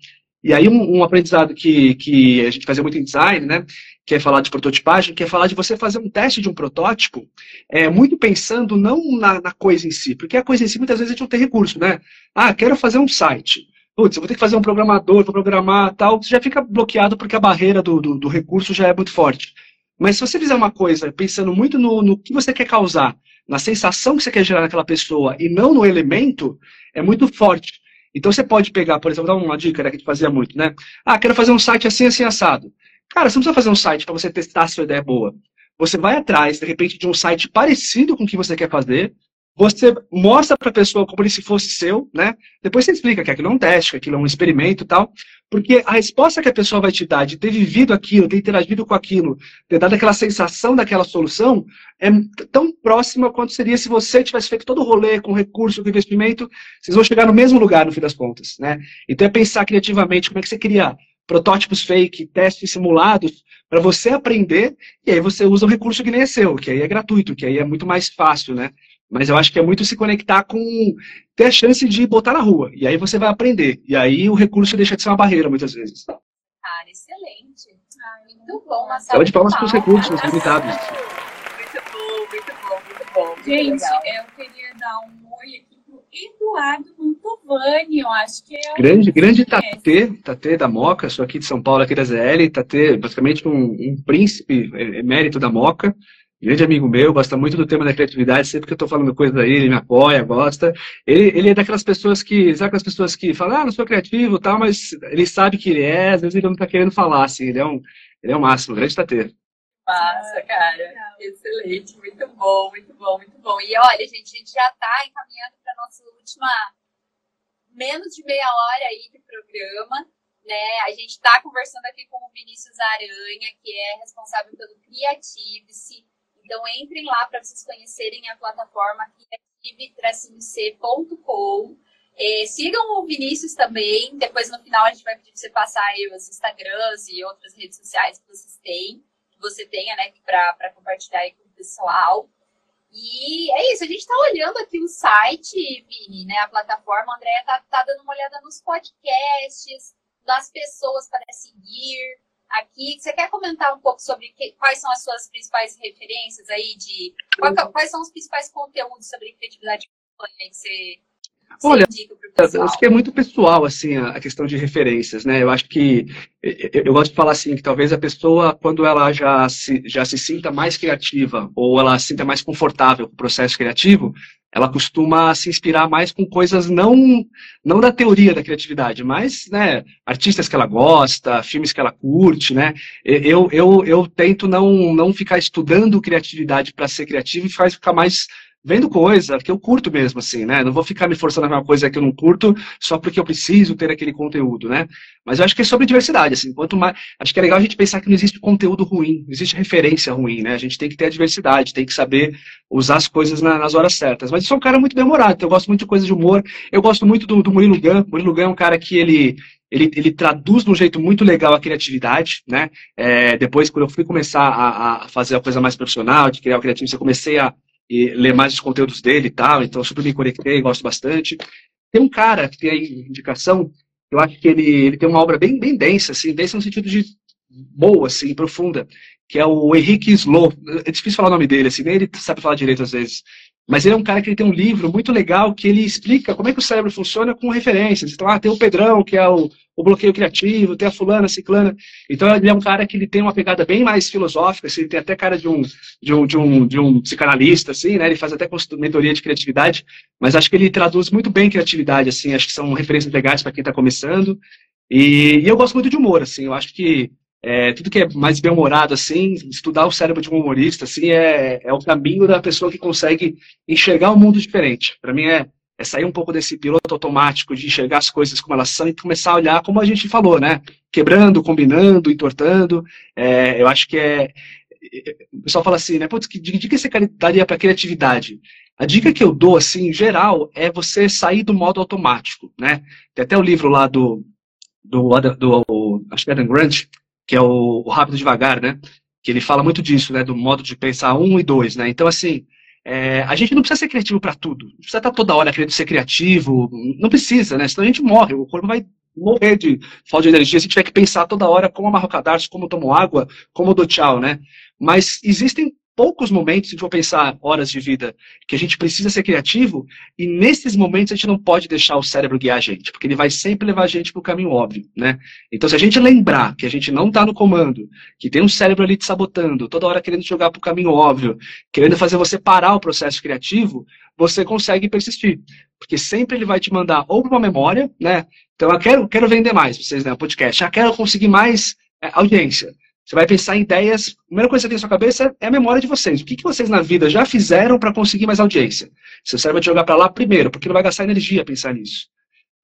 E aí um, um, aprendizado que, que a gente fazia muito em design, né? Que é falar de prototipagem, que é falar de você fazer um teste de um protótipo, é, muito pensando não na, na coisa em si, porque a coisa em si muitas vezes a gente não tem recurso, né? Ah, quero fazer um site. Putz, vou ter que fazer um programador para programar tal, você já fica bloqueado porque a barreira do, do, do, recurso já é muito forte. Mas se você fizer uma coisa pensando muito no, no que você quer causar, na sensação que você quer gerar naquela pessoa e não no elemento, é muito forte. Então você pode pegar, por exemplo, dar uma dica né, que a gente fazia muito, né? Ah, quero fazer um site assim, assim, assado. Cara, você não precisa fazer um site para você testar se a sua ideia é boa. Você vai atrás, de repente, de um site parecido com o que você quer fazer, você mostra para a pessoa como se fosse seu, né? Depois você explica que aquilo é um teste, que aquilo é um experimento e tal. Porque a resposta que a pessoa vai te dar de ter vivido aquilo, ter interagido com aquilo, ter dado aquela sensação daquela solução, é tão próxima quanto seria se você tivesse feito todo o rolê com recurso, com investimento, vocês vão chegar no mesmo lugar no fim das contas, né? Então é pensar criativamente como é que você cria protótipos fake, testes simulados, para você aprender, e aí você usa um recurso que nem é seu, que aí é gratuito, que aí é muito mais fácil, né? Mas eu acho que é muito se conectar com. ter a chance de botar na rua. E aí você vai aprender. E aí o recurso deixa de ser uma barreira, muitas vezes. Cara, excelente. muito bom, Marcelo. Salve de palmas para os recursos limitados. Muito bom, muito bom, muito bom. Muito Gente, legal. eu queria dar um oi aqui pro Eduardo Mantovani, eu acho que é o. Grande, grande Tatê, Tatê da Moca, sou aqui de São Paulo, aqui da ZL. Tatê, basicamente um, um príncipe emérito da Moca grande amigo meu, gosta muito do tema da criatividade, sempre que eu estou falando coisa aí, ele me apoia, gosta. Ele, ele é daquelas pessoas que, sabe aquelas pessoas que falam, ah, não sou criativo tal, mas ele sabe que ele é, às vezes ele não está querendo falar, assim, ele é um, ele é um máximo, grande tateiro. Massa, cara. Excelente, muito bom, muito bom, muito bom. E olha, gente, a gente já está encaminhando para nossa última menos de meia hora aí de programa. Né? A gente está conversando aqui com o Vinícius Aranha, que é responsável pelo Creative-se, então entrem lá para vocês conhecerem a plataforma criative-c.com. É, sigam o Vinícius também. Depois no final a gente vai pedir para você passar aí os Instagrams e outras redes sociais que vocês têm, que você tenha, né, para compartilhar aí com o pessoal. E é isso, a gente está olhando aqui o site, Vini, né? A plataforma, a Andrea tá, tá dando uma olhada nos podcasts, das pessoas para seguir aqui. Você quer comentar um pouco sobre que, quais são as suas principais referências aí de qual, quais são os principais conteúdos sobre criatividade que você Olha, acho que é muito pessoal, assim, a questão de referências, né? Eu acho que, eu, eu, gosto de falar assim, que talvez a pessoa, quando ela já se, já se sinta mais criativa, ou ela se sinta mais confortável com o processo criativo, ela costuma se inspirar mais com coisas não, não da teoria da criatividade, mas né, artistas que ela gosta, filmes que ela curte, né? Eu, eu, eu tento não, não ficar estudando criatividade para ser criativo e faz ficar mais vendo coisa que eu curto mesmo, assim, né? Não vou ficar me forçando a ver uma coisa que eu não curto só porque eu preciso ter aquele conteúdo, né? Mas eu acho que é sobre diversidade, assim. Quanto mais. Acho que é legal a gente pensar que não existe conteúdo ruim, não existe referência ruim, né? A gente tem que ter a diversidade, tem que saber usar as coisas na, nas horas certas. Mas eu sou um cara muito demorado, então eu gosto muito de coisa de humor. Eu gosto muito do, do Murilo Gun. Murilo Gun é um cara que ele. Ele, ele, traduz de um jeito muito legal a criatividade, né? É, depois, quando eu fui começar a, a, fazer a coisa mais profissional, de criar o criativo, eu comecei a, e ler mais os conteúdos dele e tal, então super me conectei, gosto bastante. Tem um cara que tem indicação, eu acho que ele, ele tem uma obra bem, bem densa, assim, densa no sentido de boa, assim, profunda, que é o Henrique Slow. É difícil falar o nome dele, assim, nem ele sabe falar direito às vezes. Mas ele é um cara que ele tem um livro muito legal que ele explica como é que o cérebro funciona com referências. Então, ah, tem o Pedrão, que é o, o bloqueio criativo, tem a fulana, a ciclana. Então, ele é um cara que ele tem uma pegada bem mais filosófica, assim, ele tem até cara de um, de um, de um, de um psicanalista, assim, né? Ele faz até mentoria de criatividade, mas acho que ele traduz muito bem criatividade, assim, acho que são referências legais para quem está começando. E, e eu gosto muito de humor, assim, eu acho que é, tudo que é mais bem-humorado, assim, estudar o cérebro de um humorista, assim, é, é o caminho da pessoa que consegue enxergar um mundo diferente. Para mim é, é sair um pouco desse piloto automático de enxergar as coisas como elas são e começar a olhar como a gente falou, né? Quebrando, combinando, entortando. É, eu acho que é. O pessoal fala assim, né? Putz, que dica você daria para criatividade? A dica que eu dou, assim, em geral, é você sair do modo automático, né? Tem até o livro lá do, do, do, do acho que é Adam Grant, que é o, o Rápido Devagar, né? Que ele fala muito disso, né? Do modo de pensar um e dois, né? Então, assim, é, a gente não precisa ser criativo para tudo. Não precisa estar toda hora querendo ser criativo. Não precisa, né? Senão a gente morre. O corpo vai morrer de falta de energia se tiver que pensar toda hora como amarro cadarço, como tomo água, como dou tchau, né? Mas existem poucos momentos, se for pensar horas de vida, que a gente precisa ser criativo, e nesses momentos a gente não pode deixar o cérebro guiar a gente, porque ele vai sempre levar a gente para o caminho óbvio, né? Então, se a gente lembrar que a gente não está no comando, que tem um cérebro ali te sabotando, toda hora querendo jogar para o caminho óbvio, querendo fazer você parar o processo criativo, você consegue persistir. Porque sempre ele vai te mandar ou para uma memória, né? Então, eu quero, quero vender mais vocês, né? Podcast. Já quero conseguir mais é, audiência. Você vai pensar em ideias. A primeira coisa que tem na sua cabeça é a memória de vocês. O que, que vocês na vida já fizeram para conseguir mais audiência? Seu cérebro vai te jogar para lá primeiro, porque não vai gastar energia pensar nisso.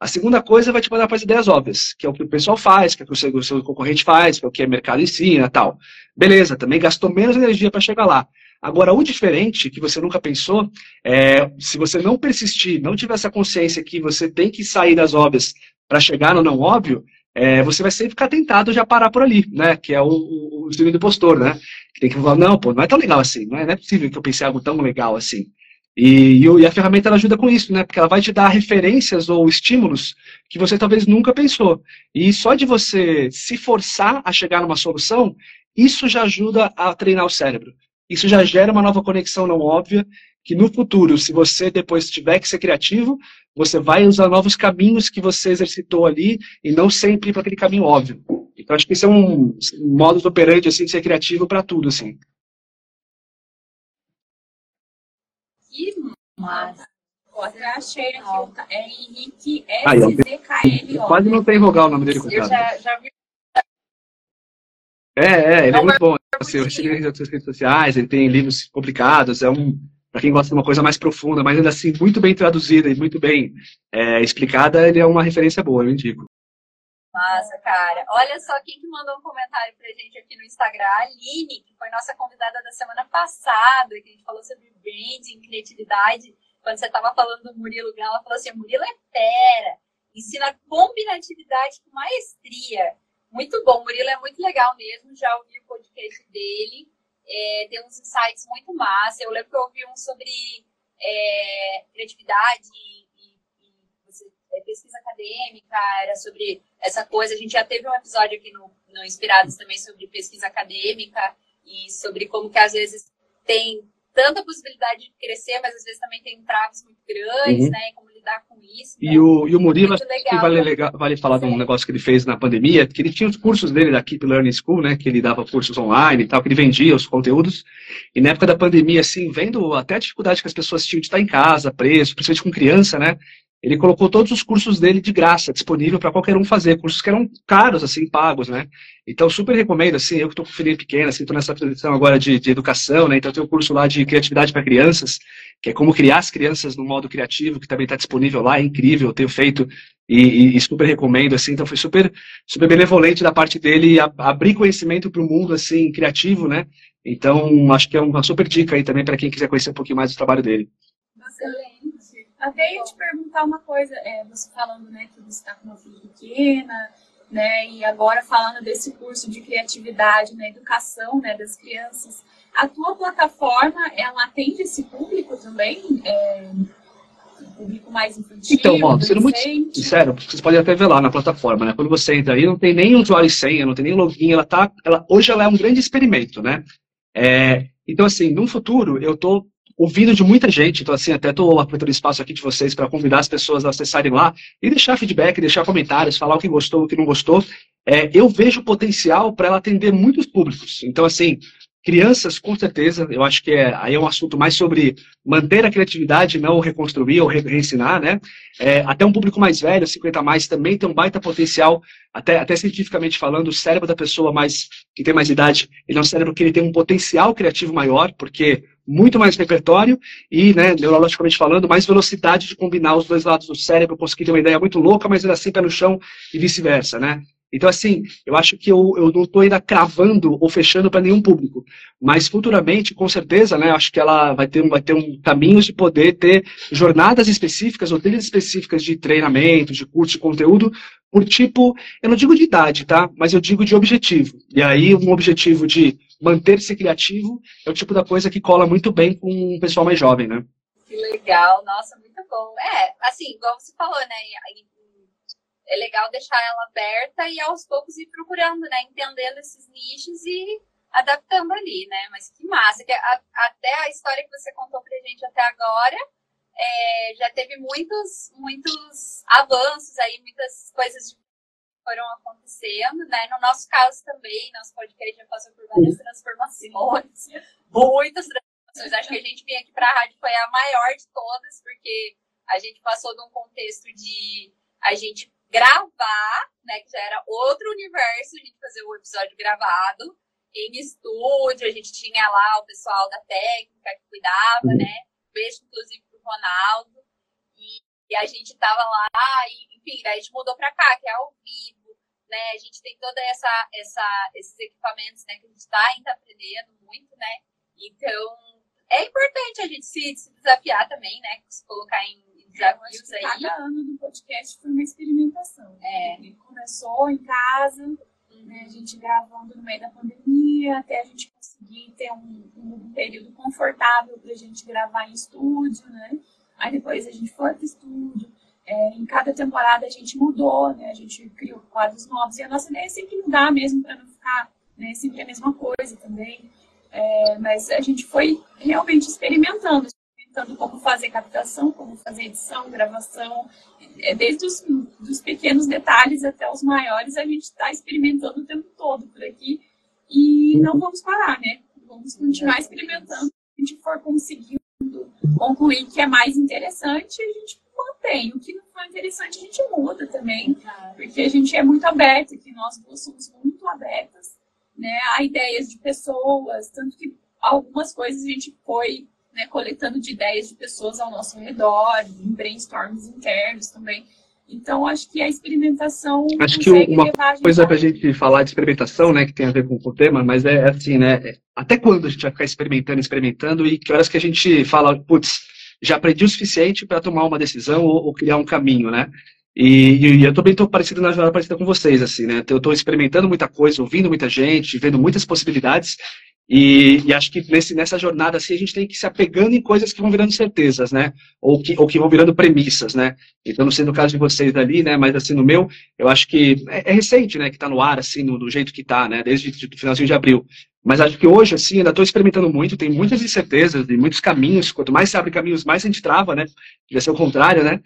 A segunda coisa vai te mandar para as ideias óbvias, que é o que o pessoal faz, que é o que o seu, concorrente faz, que é o que o mercado ensina tal. Beleza, também gastou menos energia para chegar lá. Agora, o diferente, que você nunca pensou, é se você não persistir, não tiver essa consciência que você tem que sair das óbvias para chegar no não óbvio, é, você vai sempre ficar tentado já parar por ali, né? Que é o, o, o do impostor, né? Que tem que falar, não, pô, não é tão legal assim, não é, não é possível que eu pense algo tão legal assim. E, e, a ferramenta ajuda com isso, né? Porque ela vai te dar referências ou estímulos que você talvez nunca pensou. E só de você se forçar a chegar numa solução, isso já ajuda a treinar o cérebro. Isso já gera uma nova conexão não óbvia, que no futuro, se você depois tiver que ser criativo, você vai usar novos caminhos que você exercitou ali e não sempre para aquele caminho óbvio. Então, acho que isso é um modo operante assim, de ser criativo para tudo. Assim. Que massa! Até achei aqui, tá? é Henrique SZKL. Quase não tem vogal o nome dele, Eu já, já vi. É, é, ele é muito bom. Assim, eu sigo ele nas redes sociais, ele tem livros complicados, é um para quem gosta de uma coisa mais profunda, mas ainda assim muito bem traduzida e muito bem é, explicada, ele é uma referência boa, eu indico. Massa, cara. Olha só quem que mandou um comentário pra gente aqui no Instagram, a Aline, que foi nossa convidada da semana passada, que a gente falou sobre branding, criatividade. Quando você estava falando do Murilo Grão, ela falou assim: Murilo é fera, ensina combinatividade com maestria. Muito bom, Murilo é muito legal mesmo, já ouvi o podcast dele é, tem uns insights muito massa. Eu lembro que eu ouvi um sobre é, criatividade e, e, e, é, pesquisa acadêmica, era sobre essa coisa. A gente já teve um episódio aqui no, no Inspirados também sobre pesquisa acadêmica e sobre como que às vezes tem tanta possibilidade de crescer, mas às vezes também tem travas muito grandes, uhum. né? Como lidar com isso. E, então, o, e o Murilo, que vale, legal, vale falar Sim. de um negócio que ele fez na pandemia, que ele tinha os cursos dele da Keep Learning School, né? Que ele dava cursos online e tal, que ele vendia os conteúdos. E na época da pandemia, assim, vendo até a dificuldade que as pessoas tinham de estar em casa, preso, principalmente com criança, né? Ele colocou todos os cursos dele de graça, disponível para qualquer um fazer, cursos que eram caros, assim, pagos, né? Então, super recomendo, assim, eu que estou com filhinho pequeno, assim, estou nessa transição agora de, de, educação, né? Então, tem um curso lá de criatividade para crianças, que é como criar as crianças no modo criativo, que também está disponível lá, é incrível, eu tenho feito e, e, super recomendo, assim, então foi super, super benevolente da parte dele abrir conhecimento para o mundo, assim, criativo, né? Então, acho que é uma super dica aí também para quem quiser conhecer um pouquinho mais do trabalho dele. Excelente. Até ia te perguntar uma coisa, é, você falando né, que você está com uma filha pequena, né, e agora falando desse curso de criatividade na né, educação né, das crianças, a tua plataforma, ela atende esse público também? É, público mais infantil? Então, ó, sendo muito sincero, vocês podem até ver lá na plataforma, né? Quando você entra aí, não tem nem usuário e senha, não tem nem login, ela tá, ela, hoje ela é um grande experimento, né? É, então, assim, no futuro, eu tô ouvindo de muita gente, então assim, até estou aproveitando o espaço aqui de vocês para convidar as pessoas a acessarem lá e deixar feedback, deixar comentários, falar o que gostou, o que não gostou. É, eu vejo potencial para ela atender muitos públicos. Então, assim, crianças, com certeza, eu acho que é, aí é um assunto mais sobre manter a criatividade, não reconstruir ou re reensinar, né? É, até um público mais velho, 50 a mais, também tem um baita potencial, até, até cientificamente falando, o cérebro da pessoa mais que tem mais idade, ele é um cérebro que ele tem um potencial criativo maior, porque muito mais repertório e, né, neurologicamente falando, mais velocidade de combinar os dois lados do cérebro, conseguir ter uma ideia muito louca, mas ainda assim pé no chão e vice-versa, né? Então, assim, eu acho que eu, eu não estou ainda cravando ou fechando para nenhum público, mas futuramente, com certeza, né, acho que ela vai ter, vai ter um caminho de poder ter jornadas específicas ou trilhas específicas de treinamento, de curso de conteúdo, por tipo, eu não digo de idade, tá? Mas eu digo de objetivo. E aí, um objetivo de manter-se criativo é o tipo da coisa que cola muito bem com o pessoal mais jovem, né? Que legal, nossa, muito bom. É, assim, igual você falou, né? É legal deixar ela aberta e aos poucos ir procurando, né? Entendendo esses nichos e adaptando ali, né? Mas que massa. Que a, até a história que você contou pra gente até agora é, já teve muitos, muitos avanços aí, muitas coisas foram acontecendo, né? No nosso caso também, nosso podcast já passou por várias transformações, muitas transformações. Acho que a gente vinha aqui para a rádio foi a maior de todas, porque a gente passou de um contexto de a gente gravar, né? Que já era outro universo, a gente fazer o episódio gravado em estúdio, a gente tinha lá o pessoal da técnica que cuidava, uhum. né? Beijo, inclusive, Ronaldo. E, e a gente tava lá, e, enfim, daí a gente mudou para cá, que é ao vivo, né? A gente tem toda essa, essa esses equipamentos, né? Que a gente está ainda aprendendo muito, né? Então, é importante a gente se, se desafiar também, né? Se colocar em desafios aí. Cada ano do podcast foi uma experimentação. É. Ele começou em casa, uhum. né, a gente gravando no meio da pandemia, até a gente conseguir ter um, um período confortável para a gente gravar em estúdio, né? Aí depois a gente foi para o estúdio. É, em cada temporada a gente mudou, né? A gente criou quadros novos. E a nossa ideia é sempre mudar mesmo, para não ficar né, sempre a mesma coisa também. É, mas a gente foi realmente experimentando, experimentando como fazer captação, como fazer edição, gravação. É, desde os dos pequenos detalhes até os maiores, a gente está experimentando o tempo todo por aqui. E não vamos parar, né? Vamos continuar experimentando. Se a gente for conseguindo concluir que é mais interessante, a gente mantém. O que não for interessante, a gente muda também. Porque a gente é muito aberto, que nós duas somos muito abertas né, a ideias de pessoas. Tanto que algumas coisas a gente foi né, coletando de ideias de pessoas ao nosso redor, em brainstorms internos também. Então, acho que a experimentação. Acho que uma coisa para a gente falar de experimentação, né, que tem a ver com o tema, mas é, é assim, né? Até quando a gente vai ficar experimentando, experimentando, e que horas que a gente fala, putz, já aprendi o suficiente para tomar uma decisão ou, ou, criar um caminho, né? E, e eu também estou parecido na jornada parecida com vocês, assim, né? Eu estou experimentando muita coisa, ouvindo muita gente, vendo muitas possibilidades, e, e, acho que nesse, nessa jornada assim, a gente tem que se apegando em coisas que vão virando certezas, né? Ou que, ou que vão virando premissas, né? Então, não sei no caso de vocês ali, né? Mas assim, no meu, eu acho que é, é recente, né? Que está no ar, assim, no, do jeito que está, né? Desde o finalzinho de abril. Mas acho que hoje, assim, ainda estou experimentando muito, tem muitas incertezas e muitos caminhos. Quanto mais se abre caminhos, mais a gente trava, né? Devia ser o contrário, né?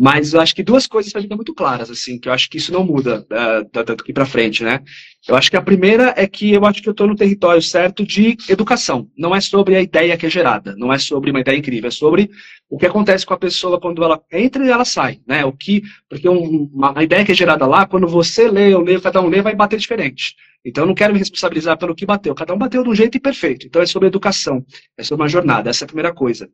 Mas eu acho que duas coisas para mim muito claras, assim, que eu acho que isso não muda uh, daqui para frente, né? Eu acho que a primeira é que eu acho que eu estou no território certo de educação. Não é sobre a ideia que é gerada, não é sobre uma ideia incrível, é sobre o que acontece com a pessoa quando ela entra e ela sai, né? O que, porque um, uma, ideia que é gerada lá, quando você lê, eu leio, cada um lê, vai bater diferente. Então eu não quero me responsabilizar pelo que bateu. Cada um bateu de um jeito perfeito. Então é sobre educação, é sobre uma jornada. Essa é a primeira coisa.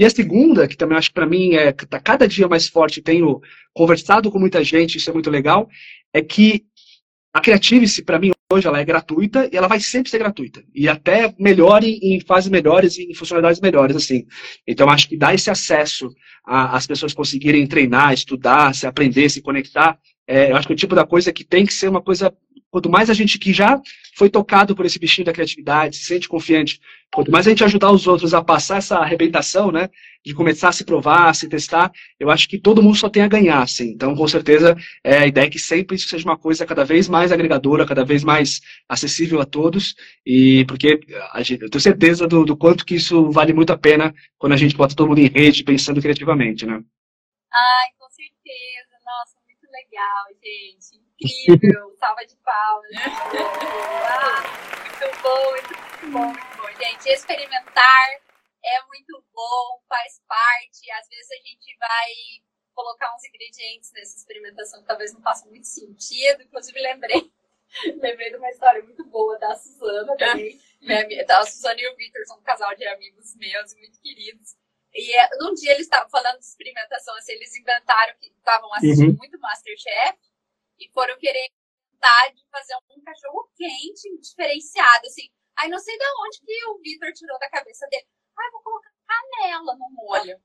E a segunda, que também acho que para mim é tá cada dia mais forte, tenho conversado com muita gente, isso é muito legal, é que a Creative-se, para mim, hoje, ela é gratuita e ela vai sempre ser gratuita. E até melhore em fases melhores e em funcionalidades melhores, assim. Então, acho que dar esse acesso às pessoas conseguirem treinar, estudar, se aprender, se conectar, é, eu acho que é o tipo da coisa que tem que ser uma coisa Quanto mais a gente que já foi tocado por esse bichinho da criatividade, se sente confiante, quanto mais a gente ajudar os outros a passar essa arrebentação, né, de começar a se provar, a se testar, eu acho que todo mundo só tem a ganhar, assim. Então, com certeza, é, a ideia é que sempre isso seja uma coisa cada vez mais agregadora, cada vez mais acessível a todos, e porque gente, eu tenho certeza do, do quanto que isso vale muito a pena quando a gente bota todo mundo em rede pensando criativamente, né? Ai, com certeza. Nossa, muito legal, gente incrível, salva de palmas. ah, muito bom, muito bom, muito bom. Gente, experimentar é muito bom, faz parte. Às vezes a gente vai colocar uns ingredientes nessa experimentação que talvez não faça muito sentido. Inclusive, lembrei, lembrei de uma história muito boa da Suzana também. Minha, da Suzana e o Victor são um casal de amigos meus, muito queridos. E é, num dia eles estavam falando de experimentação, assim, eles inventaram que estavam assistindo uhum. muito Masterchef e foram querer de fazer um cachorro quente diferenciado, assim. Aí não sei de onde que o Vitor tirou da cabeça dele. Ah, vou colocar canela no molho.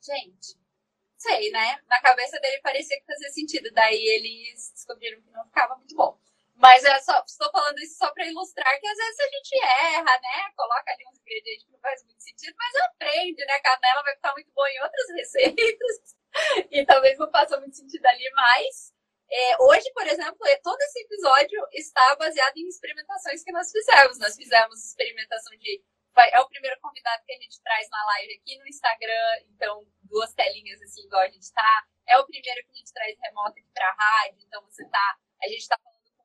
Gente, sei, né? Na cabeça dele parecia que fazia sentido. Daí eles descobriram que não ficava muito bom. Mas é só, estou falando isso só para ilustrar que às vezes a gente erra, né? Coloca ali uns ingredientes que não faz muito sentido, mas aprende, né? Canela vai ficar muito boa em outras receitas. e talvez não faça muito sentido ali, mas É, hoje, por exemplo, é, todo esse episódio está baseado em experimentações que nós fizemos. Nós fizemos experimentação de. É o primeiro convidado que a gente traz na live aqui no Instagram, então, duas telinhas assim, igual a gente está. É o primeiro que a gente traz remoto aqui para a rádio, então você tá. A gente está falando com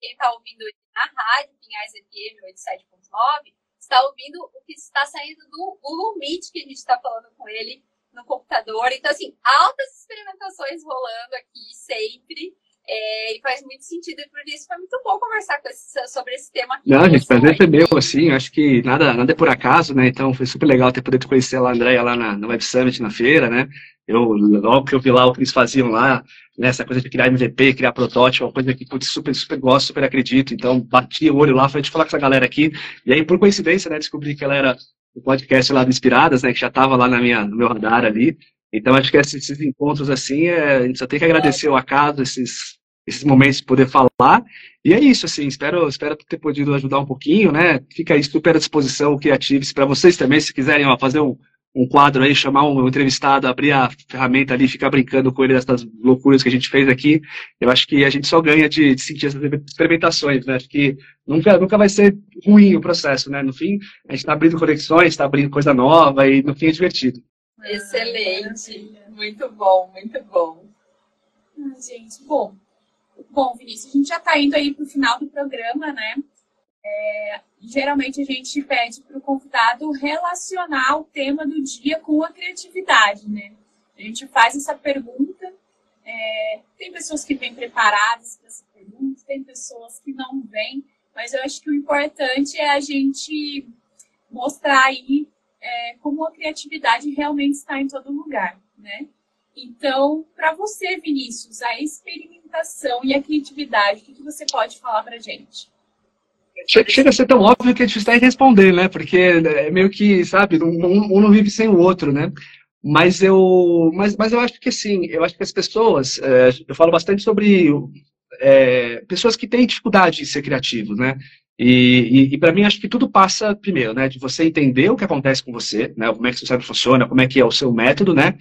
quem está ouvindo na rádio, Pinhais FM 87.9, está ouvindo o que está saindo do Google Meet, que a gente está falando com ele no computador. Então, assim, altas experimentações rolando aqui sempre. É, e faz muito sentido, e por isso foi muito bom conversar esse, sobre esse tema aqui. Não, gente, prazer foi meu, assim, acho que nada, nada é por acaso, né? Então foi super legal ter poder conhecer a Andréia lá na, na Web Summit, na feira, né? Eu, logo que eu vi lá o que eles faziam lá, né, essa coisa de criar MVP, criar protótipo, uma coisa que putz, super, super gosto, super acredito. Então, bati o olho lá, falei, deixa eu falar com essa galera aqui. E aí, por coincidência, né, descobri que ela era o podcast lá do Inspiradas, né, que já estava lá na minha, no meu radar ali. Então, acho que esses, esses encontros, assim, é, a gente só tem que agradecer o acaso, esses, esses momentos de poder falar. E é isso, assim, espero, espero ter podido ajudar um pouquinho, né? Fica aí super à disposição, Creatives, para vocês também, se quiserem ó, fazer um, um quadro aí, chamar um entrevistado, abrir a ferramenta ali, ficar brincando com ele dessas loucuras que a gente fez aqui. Eu acho que a gente só ganha de, de sentir essas experimentações, né? Acho que nunca, nunca vai ser ruim o processo, né? No fim, a gente está abrindo conexões, está abrindo coisa nova e no fim é divertido. Excelente, muito bom, muito bom. Ah, gente, bom. Bom, Vinícius, a gente já está indo aí para o final do programa, né? É, geralmente a gente pede para o convidado relacionar o tema do dia com a criatividade, né? A gente faz essa pergunta. É, tem pessoas que vêm preparadas para essa pergunta, tem pessoas que não vêm, mas eu acho que o importante é a gente mostrar aí é, como a criatividade realmente está em todo lugar, né? Então, para você, Vinícius, a experimentação e a criatividade, o que, você pode falar para gente? Chega a ser tão óbvio que é difícil até responder, né? Porque é meio que, sabe, um, um não vive sem o outro, né? Mas eu, mas, mas eu acho que assim, eu acho que as pessoas, é, eu falo bastante sobre é, pessoas que têm dificuldade de ser criativos, né? E, e, e para mim acho que tudo passa primeiro, né? De você entender o que acontece com você, né? Como é que seu cérebro funciona, como é que é o seu método, né?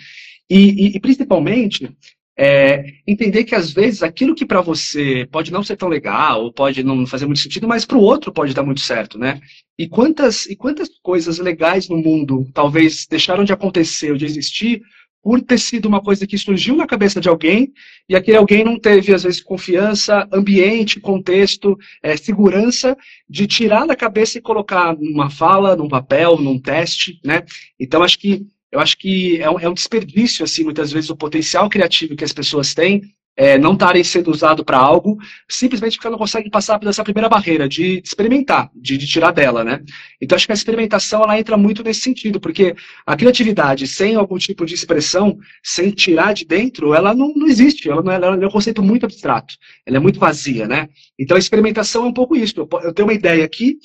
E, e principalmente é, entender que às vezes aquilo que para você pode não ser tão legal, ou pode não fazer muito sentido, mas para o outro pode dar muito certo, né? E quantas, e quantas coisas legais no mundo talvez deixaram de acontecer ou de existir por ter sido uma coisa que surgiu na cabeça de alguém e aquele alguém não teve, às vezes, confiança, ambiente, contexto, é, segurança de tirar da cabeça e colocar numa fala, num papel, num teste, né? Então, acho que eu acho que é um, é um desperdício, assim, muitas vezes, o potencial criativo que as pessoas têm é, não estarem sendo usado para algo, simplesmente porque não conseguem passar por essa primeira barreira de experimentar, de, de, tirar dela, né? Então acho que a experimentação ela entra muito nesse sentido, porque a criatividade sem algum tipo de expressão, sem tirar de dentro, ela não, não existe, ela, não é, ela é um conceito muito abstrato, ela é muito vazia, né? Então a experimentação é um pouco isso. Eu, eu tenho uma ideia aqui,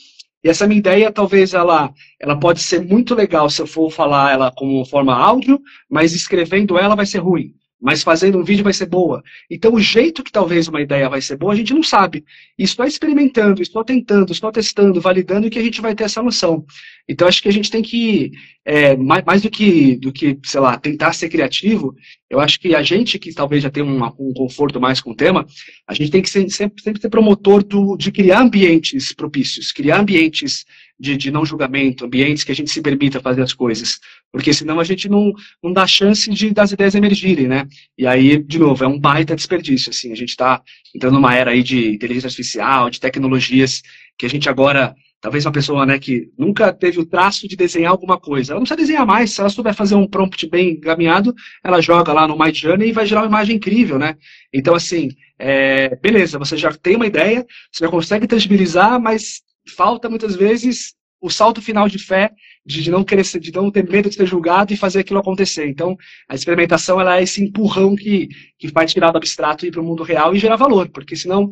e essa minha ideia, talvez ela, ela pode ser muito legal se eu for falar ela como forma áudio, mas escrevendo ela vai ser ruim mas fazendo um vídeo vai ser boa. Então, o jeito que talvez uma ideia vai ser boa, a gente não sabe. Estou experimentando, estou tentando, estou testando, validando que a gente vai ter essa noção. Então, acho que a gente tem que, é, mais, mais, do que, do que, sei lá, tentar ser criativo, eu acho que a gente que talvez já tem um, um conforto mais com o tema, a gente tem que ser, sempre, sempre ser promotor do, de criar ambientes propícios, criar ambientes de, de, não julgamento, ambientes que a gente se permita fazer as coisas. Porque senão a gente não, não dá chance de das ideias emergirem, né? E aí, de novo, é um baita desperdício, assim. A gente está entrando numa era aí de inteligência artificial, de tecnologias, que a gente agora, talvez uma pessoa, né, que nunca teve o traço de desenhar alguma coisa, ela não precisa desenhar mais, se ela souber fazer um prompt bem encaminhado, ela joga lá no My Journey e vai gerar uma imagem incrível, né? Então, assim, é, beleza, você já tem uma ideia, você já consegue tangibilizar, mas falta muitas vezes o salto final de fé, de não querer, de não ter medo de ser julgado e fazer aquilo acontecer. Então, a experimentação ela é esse empurrão que, que vai tirar do abstrato e ir para o mundo real e gerar valor, porque senão,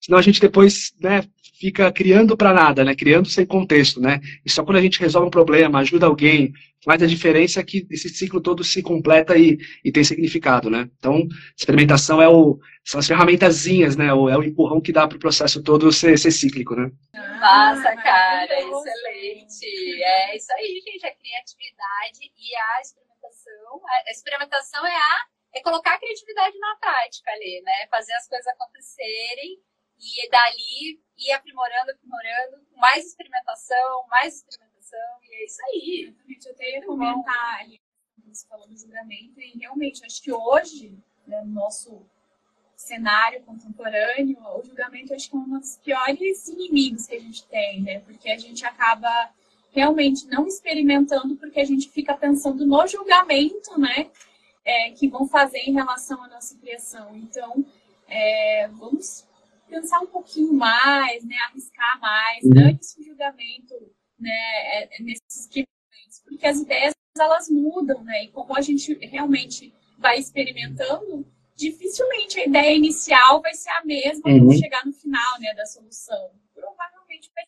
senão a gente depois né, fica criando para nada, né, criando sem contexto, né. E só quando a gente resolve um problema, ajuda alguém, faz a diferença é que esse ciclo todo se completa e, e tem significado, né. Então, experimentação é o, são as ferramentazinhas, né? O, é o empurrão que dá para o processo todo ser, ser cíclico, né? Massa, cara, excelente. É isso aí, gente. A criatividade e a experimentação. A experimentação é a é colocar a criatividade na prática ali, né? Fazer as coisas acontecerem e dali ir aprimorando, aprimorando, mais experimentação, mais experimentação, e é isso aí. Exatamente, eu até ia comentar ali, você falou do julgamento, e realmente, acho que hoje, né, no nosso cenário contemporâneo, o julgamento acho que é um dos piores inimigos que a gente tem, né? Porque a gente acaba realmente não experimentando porque a gente fica pensando no julgamento, né? É, que vão fazer em relação à nossa criação. Então, é, vamos pensar um pouquinho mais, né? Arriscar mais, uhum. antes do julgamento, né? É, nesses experimentos, porque as ideias elas mudam, né? E como a gente realmente vai experimentando, dificilmente a ideia inicial vai ser a mesma uhum. quando chegar no final né, da solução. Provavelmente vai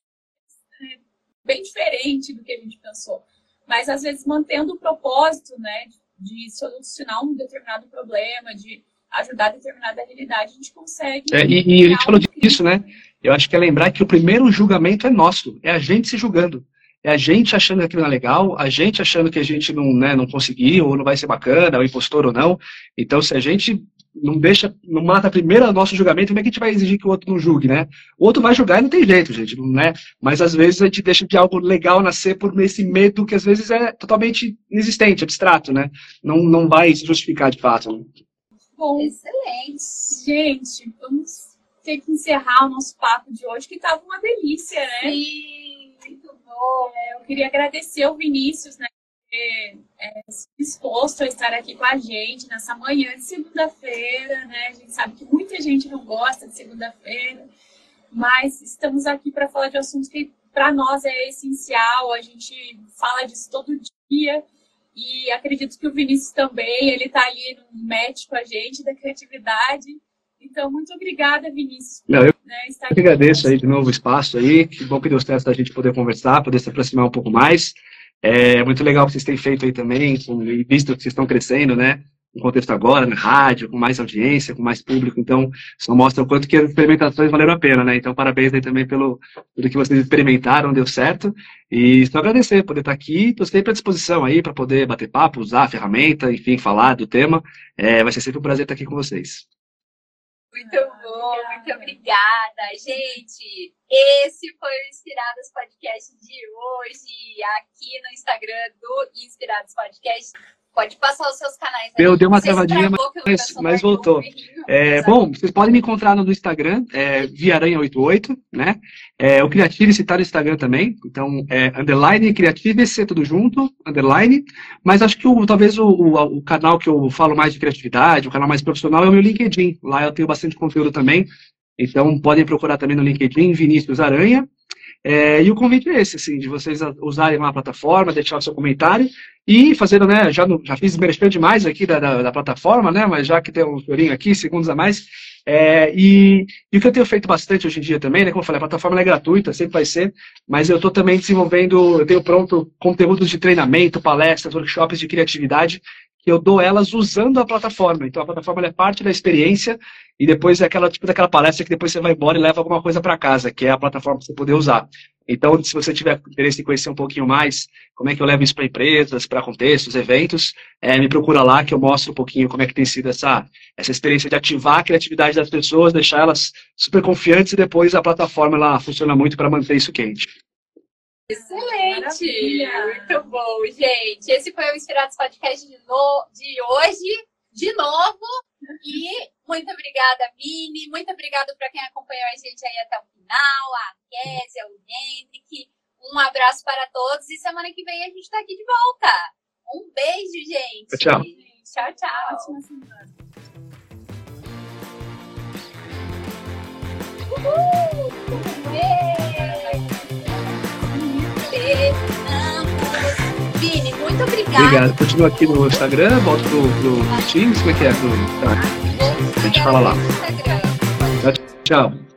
ser é, bem diferente do que a gente pensou. Mas às vezes mantendo o propósito né, de solucionar um determinado problema, de ajudar a determinada realidade, a gente consegue. É, e, e a gente falou disso, né? Eu acho que é lembrar que o primeiro julgamento é nosso, é a gente se julgando. É a gente achando que aquilo não é legal, a gente achando que a gente não, né, não conseguiu, ou não vai ser bacana, ou impostor ou não. Então, se a gente não deixa, não mata primeiro o nosso julgamento, como é que a gente vai exigir que o outro não julgue, né? O outro vai julgar e não tem jeito, gente, não é? Mas às vezes a gente deixa de algo legal nascer por esse medo que às vezes é totalmente inexistente, abstrato, né? Não, não vai se justificar de fato. Bom, excelente. Gente, vamos ter que encerrar o nosso papo de hoje, que estava uma delícia, né? Sim, muito bom. É, eu queria agradecer ao Vinícius, né? ter é, disposto a estar aqui com a gente nessa manhã de segunda-feira, né? A gente sabe que muita gente não gosta de segunda-feira, mas estamos aqui para falar de assuntos que para nós é essencial. A gente fala disso todo dia e acredito que o Vinícius também, ele está ali no match com a gente da criatividade. Então, muito obrigada, Vinícius. Não, eu né, que agradeço aí de novo o espaço aí. Que bom que deu certo da gente poder conversar, poder se aproximar um pouco mais. É muito legal o que vocês têm feito aí também, com, visto que vocês estão crescendo, né? No contexto agora, na rádio, com mais audiência, com mais público, então só mostra o quanto que as experimentações valeram a pena, né? Então parabéns aí também pelo tudo que vocês experimentaram, deu certo. E só agradecer poder estar aqui, estou sempre à disposição aí para poder bater papo, usar a ferramenta, enfim, falar do tema. É, vai ser sempre um prazer estar aqui com vocês. Muito bom, muito obrigada, gente. Esse foi o Inspirados Podcast de hoje, aqui no Instagram do Inspirados Podcast. Pode passar os seus canais. Eu dei uma travadinha, mas, mas voltou. É, bom, vocês podem me encontrar no Instagram, é, Viaranha88, né? É, o Criative está no Instagram também, então é underline Criative, tudo junto, underline. Mas acho que o, talvez o, o, o, canal que eu falo mais de criatividade, o canal mais profissional é o meu LinkedIn. Lá eu tenho bastante conteúdo também. Então podem procurar também no LinkedIn Vinícius Aranha. É, e o convite é esse, assim, de vocês usarem lá a plataforma, deixar o seu comentário e fazer, né, já, no, já fiz merchan demais aqui da, da, da, plataforma, né, mas já que tem um senhorinho aqui, segundos a mais, é, e, e, o que eu tenho feito bastante hoje em dia também, né, como eu falei, a plataforma é gratuita, sempre vai ser, mas eu estou também desenvolvendo, eu tenho pronto conteúdos de treinamento, palestras, workshops de criatividade, que eu dou elas usando a plataforma. Então a plataforma é parte da experiência e depois é aquela tipo daquela palestra que depois você vai embora e leva alguma coisa para casa, que é a plataforma para você poder usar. Então, se você tiver interesse em conhecer um pouquinho mais como é que eu levo isso para empresas, para contextos, eventos, é, me procura lá que eu mostro um pouquinho como é que tem sido essa, essa experiência de ativar a criatividade das pessoas, deixar elas super confiantes e depois a plataforma ela funciona muito para manter isso quente. Excelente! Maravilha. Muito bom, gente. Esse foi o Inspirados Podcast de, no... de hoje, de novo. E muito obrigada, Vini. Muito obrigada para quem acompanhou a gente aí até o final, a Kézia, o Hendrick. Um abraço para todos e semana que vem a gente está aqui de volta. Um beijo, gente. Tchau. Tchau, tchau. Ótima semana. Uhul! Muito obrigada. Obrigado. Continua aqui no Instagram, volto pro, pro Teams, como é que é? Pro, tá. A gente fala lá. Tchau. tchau.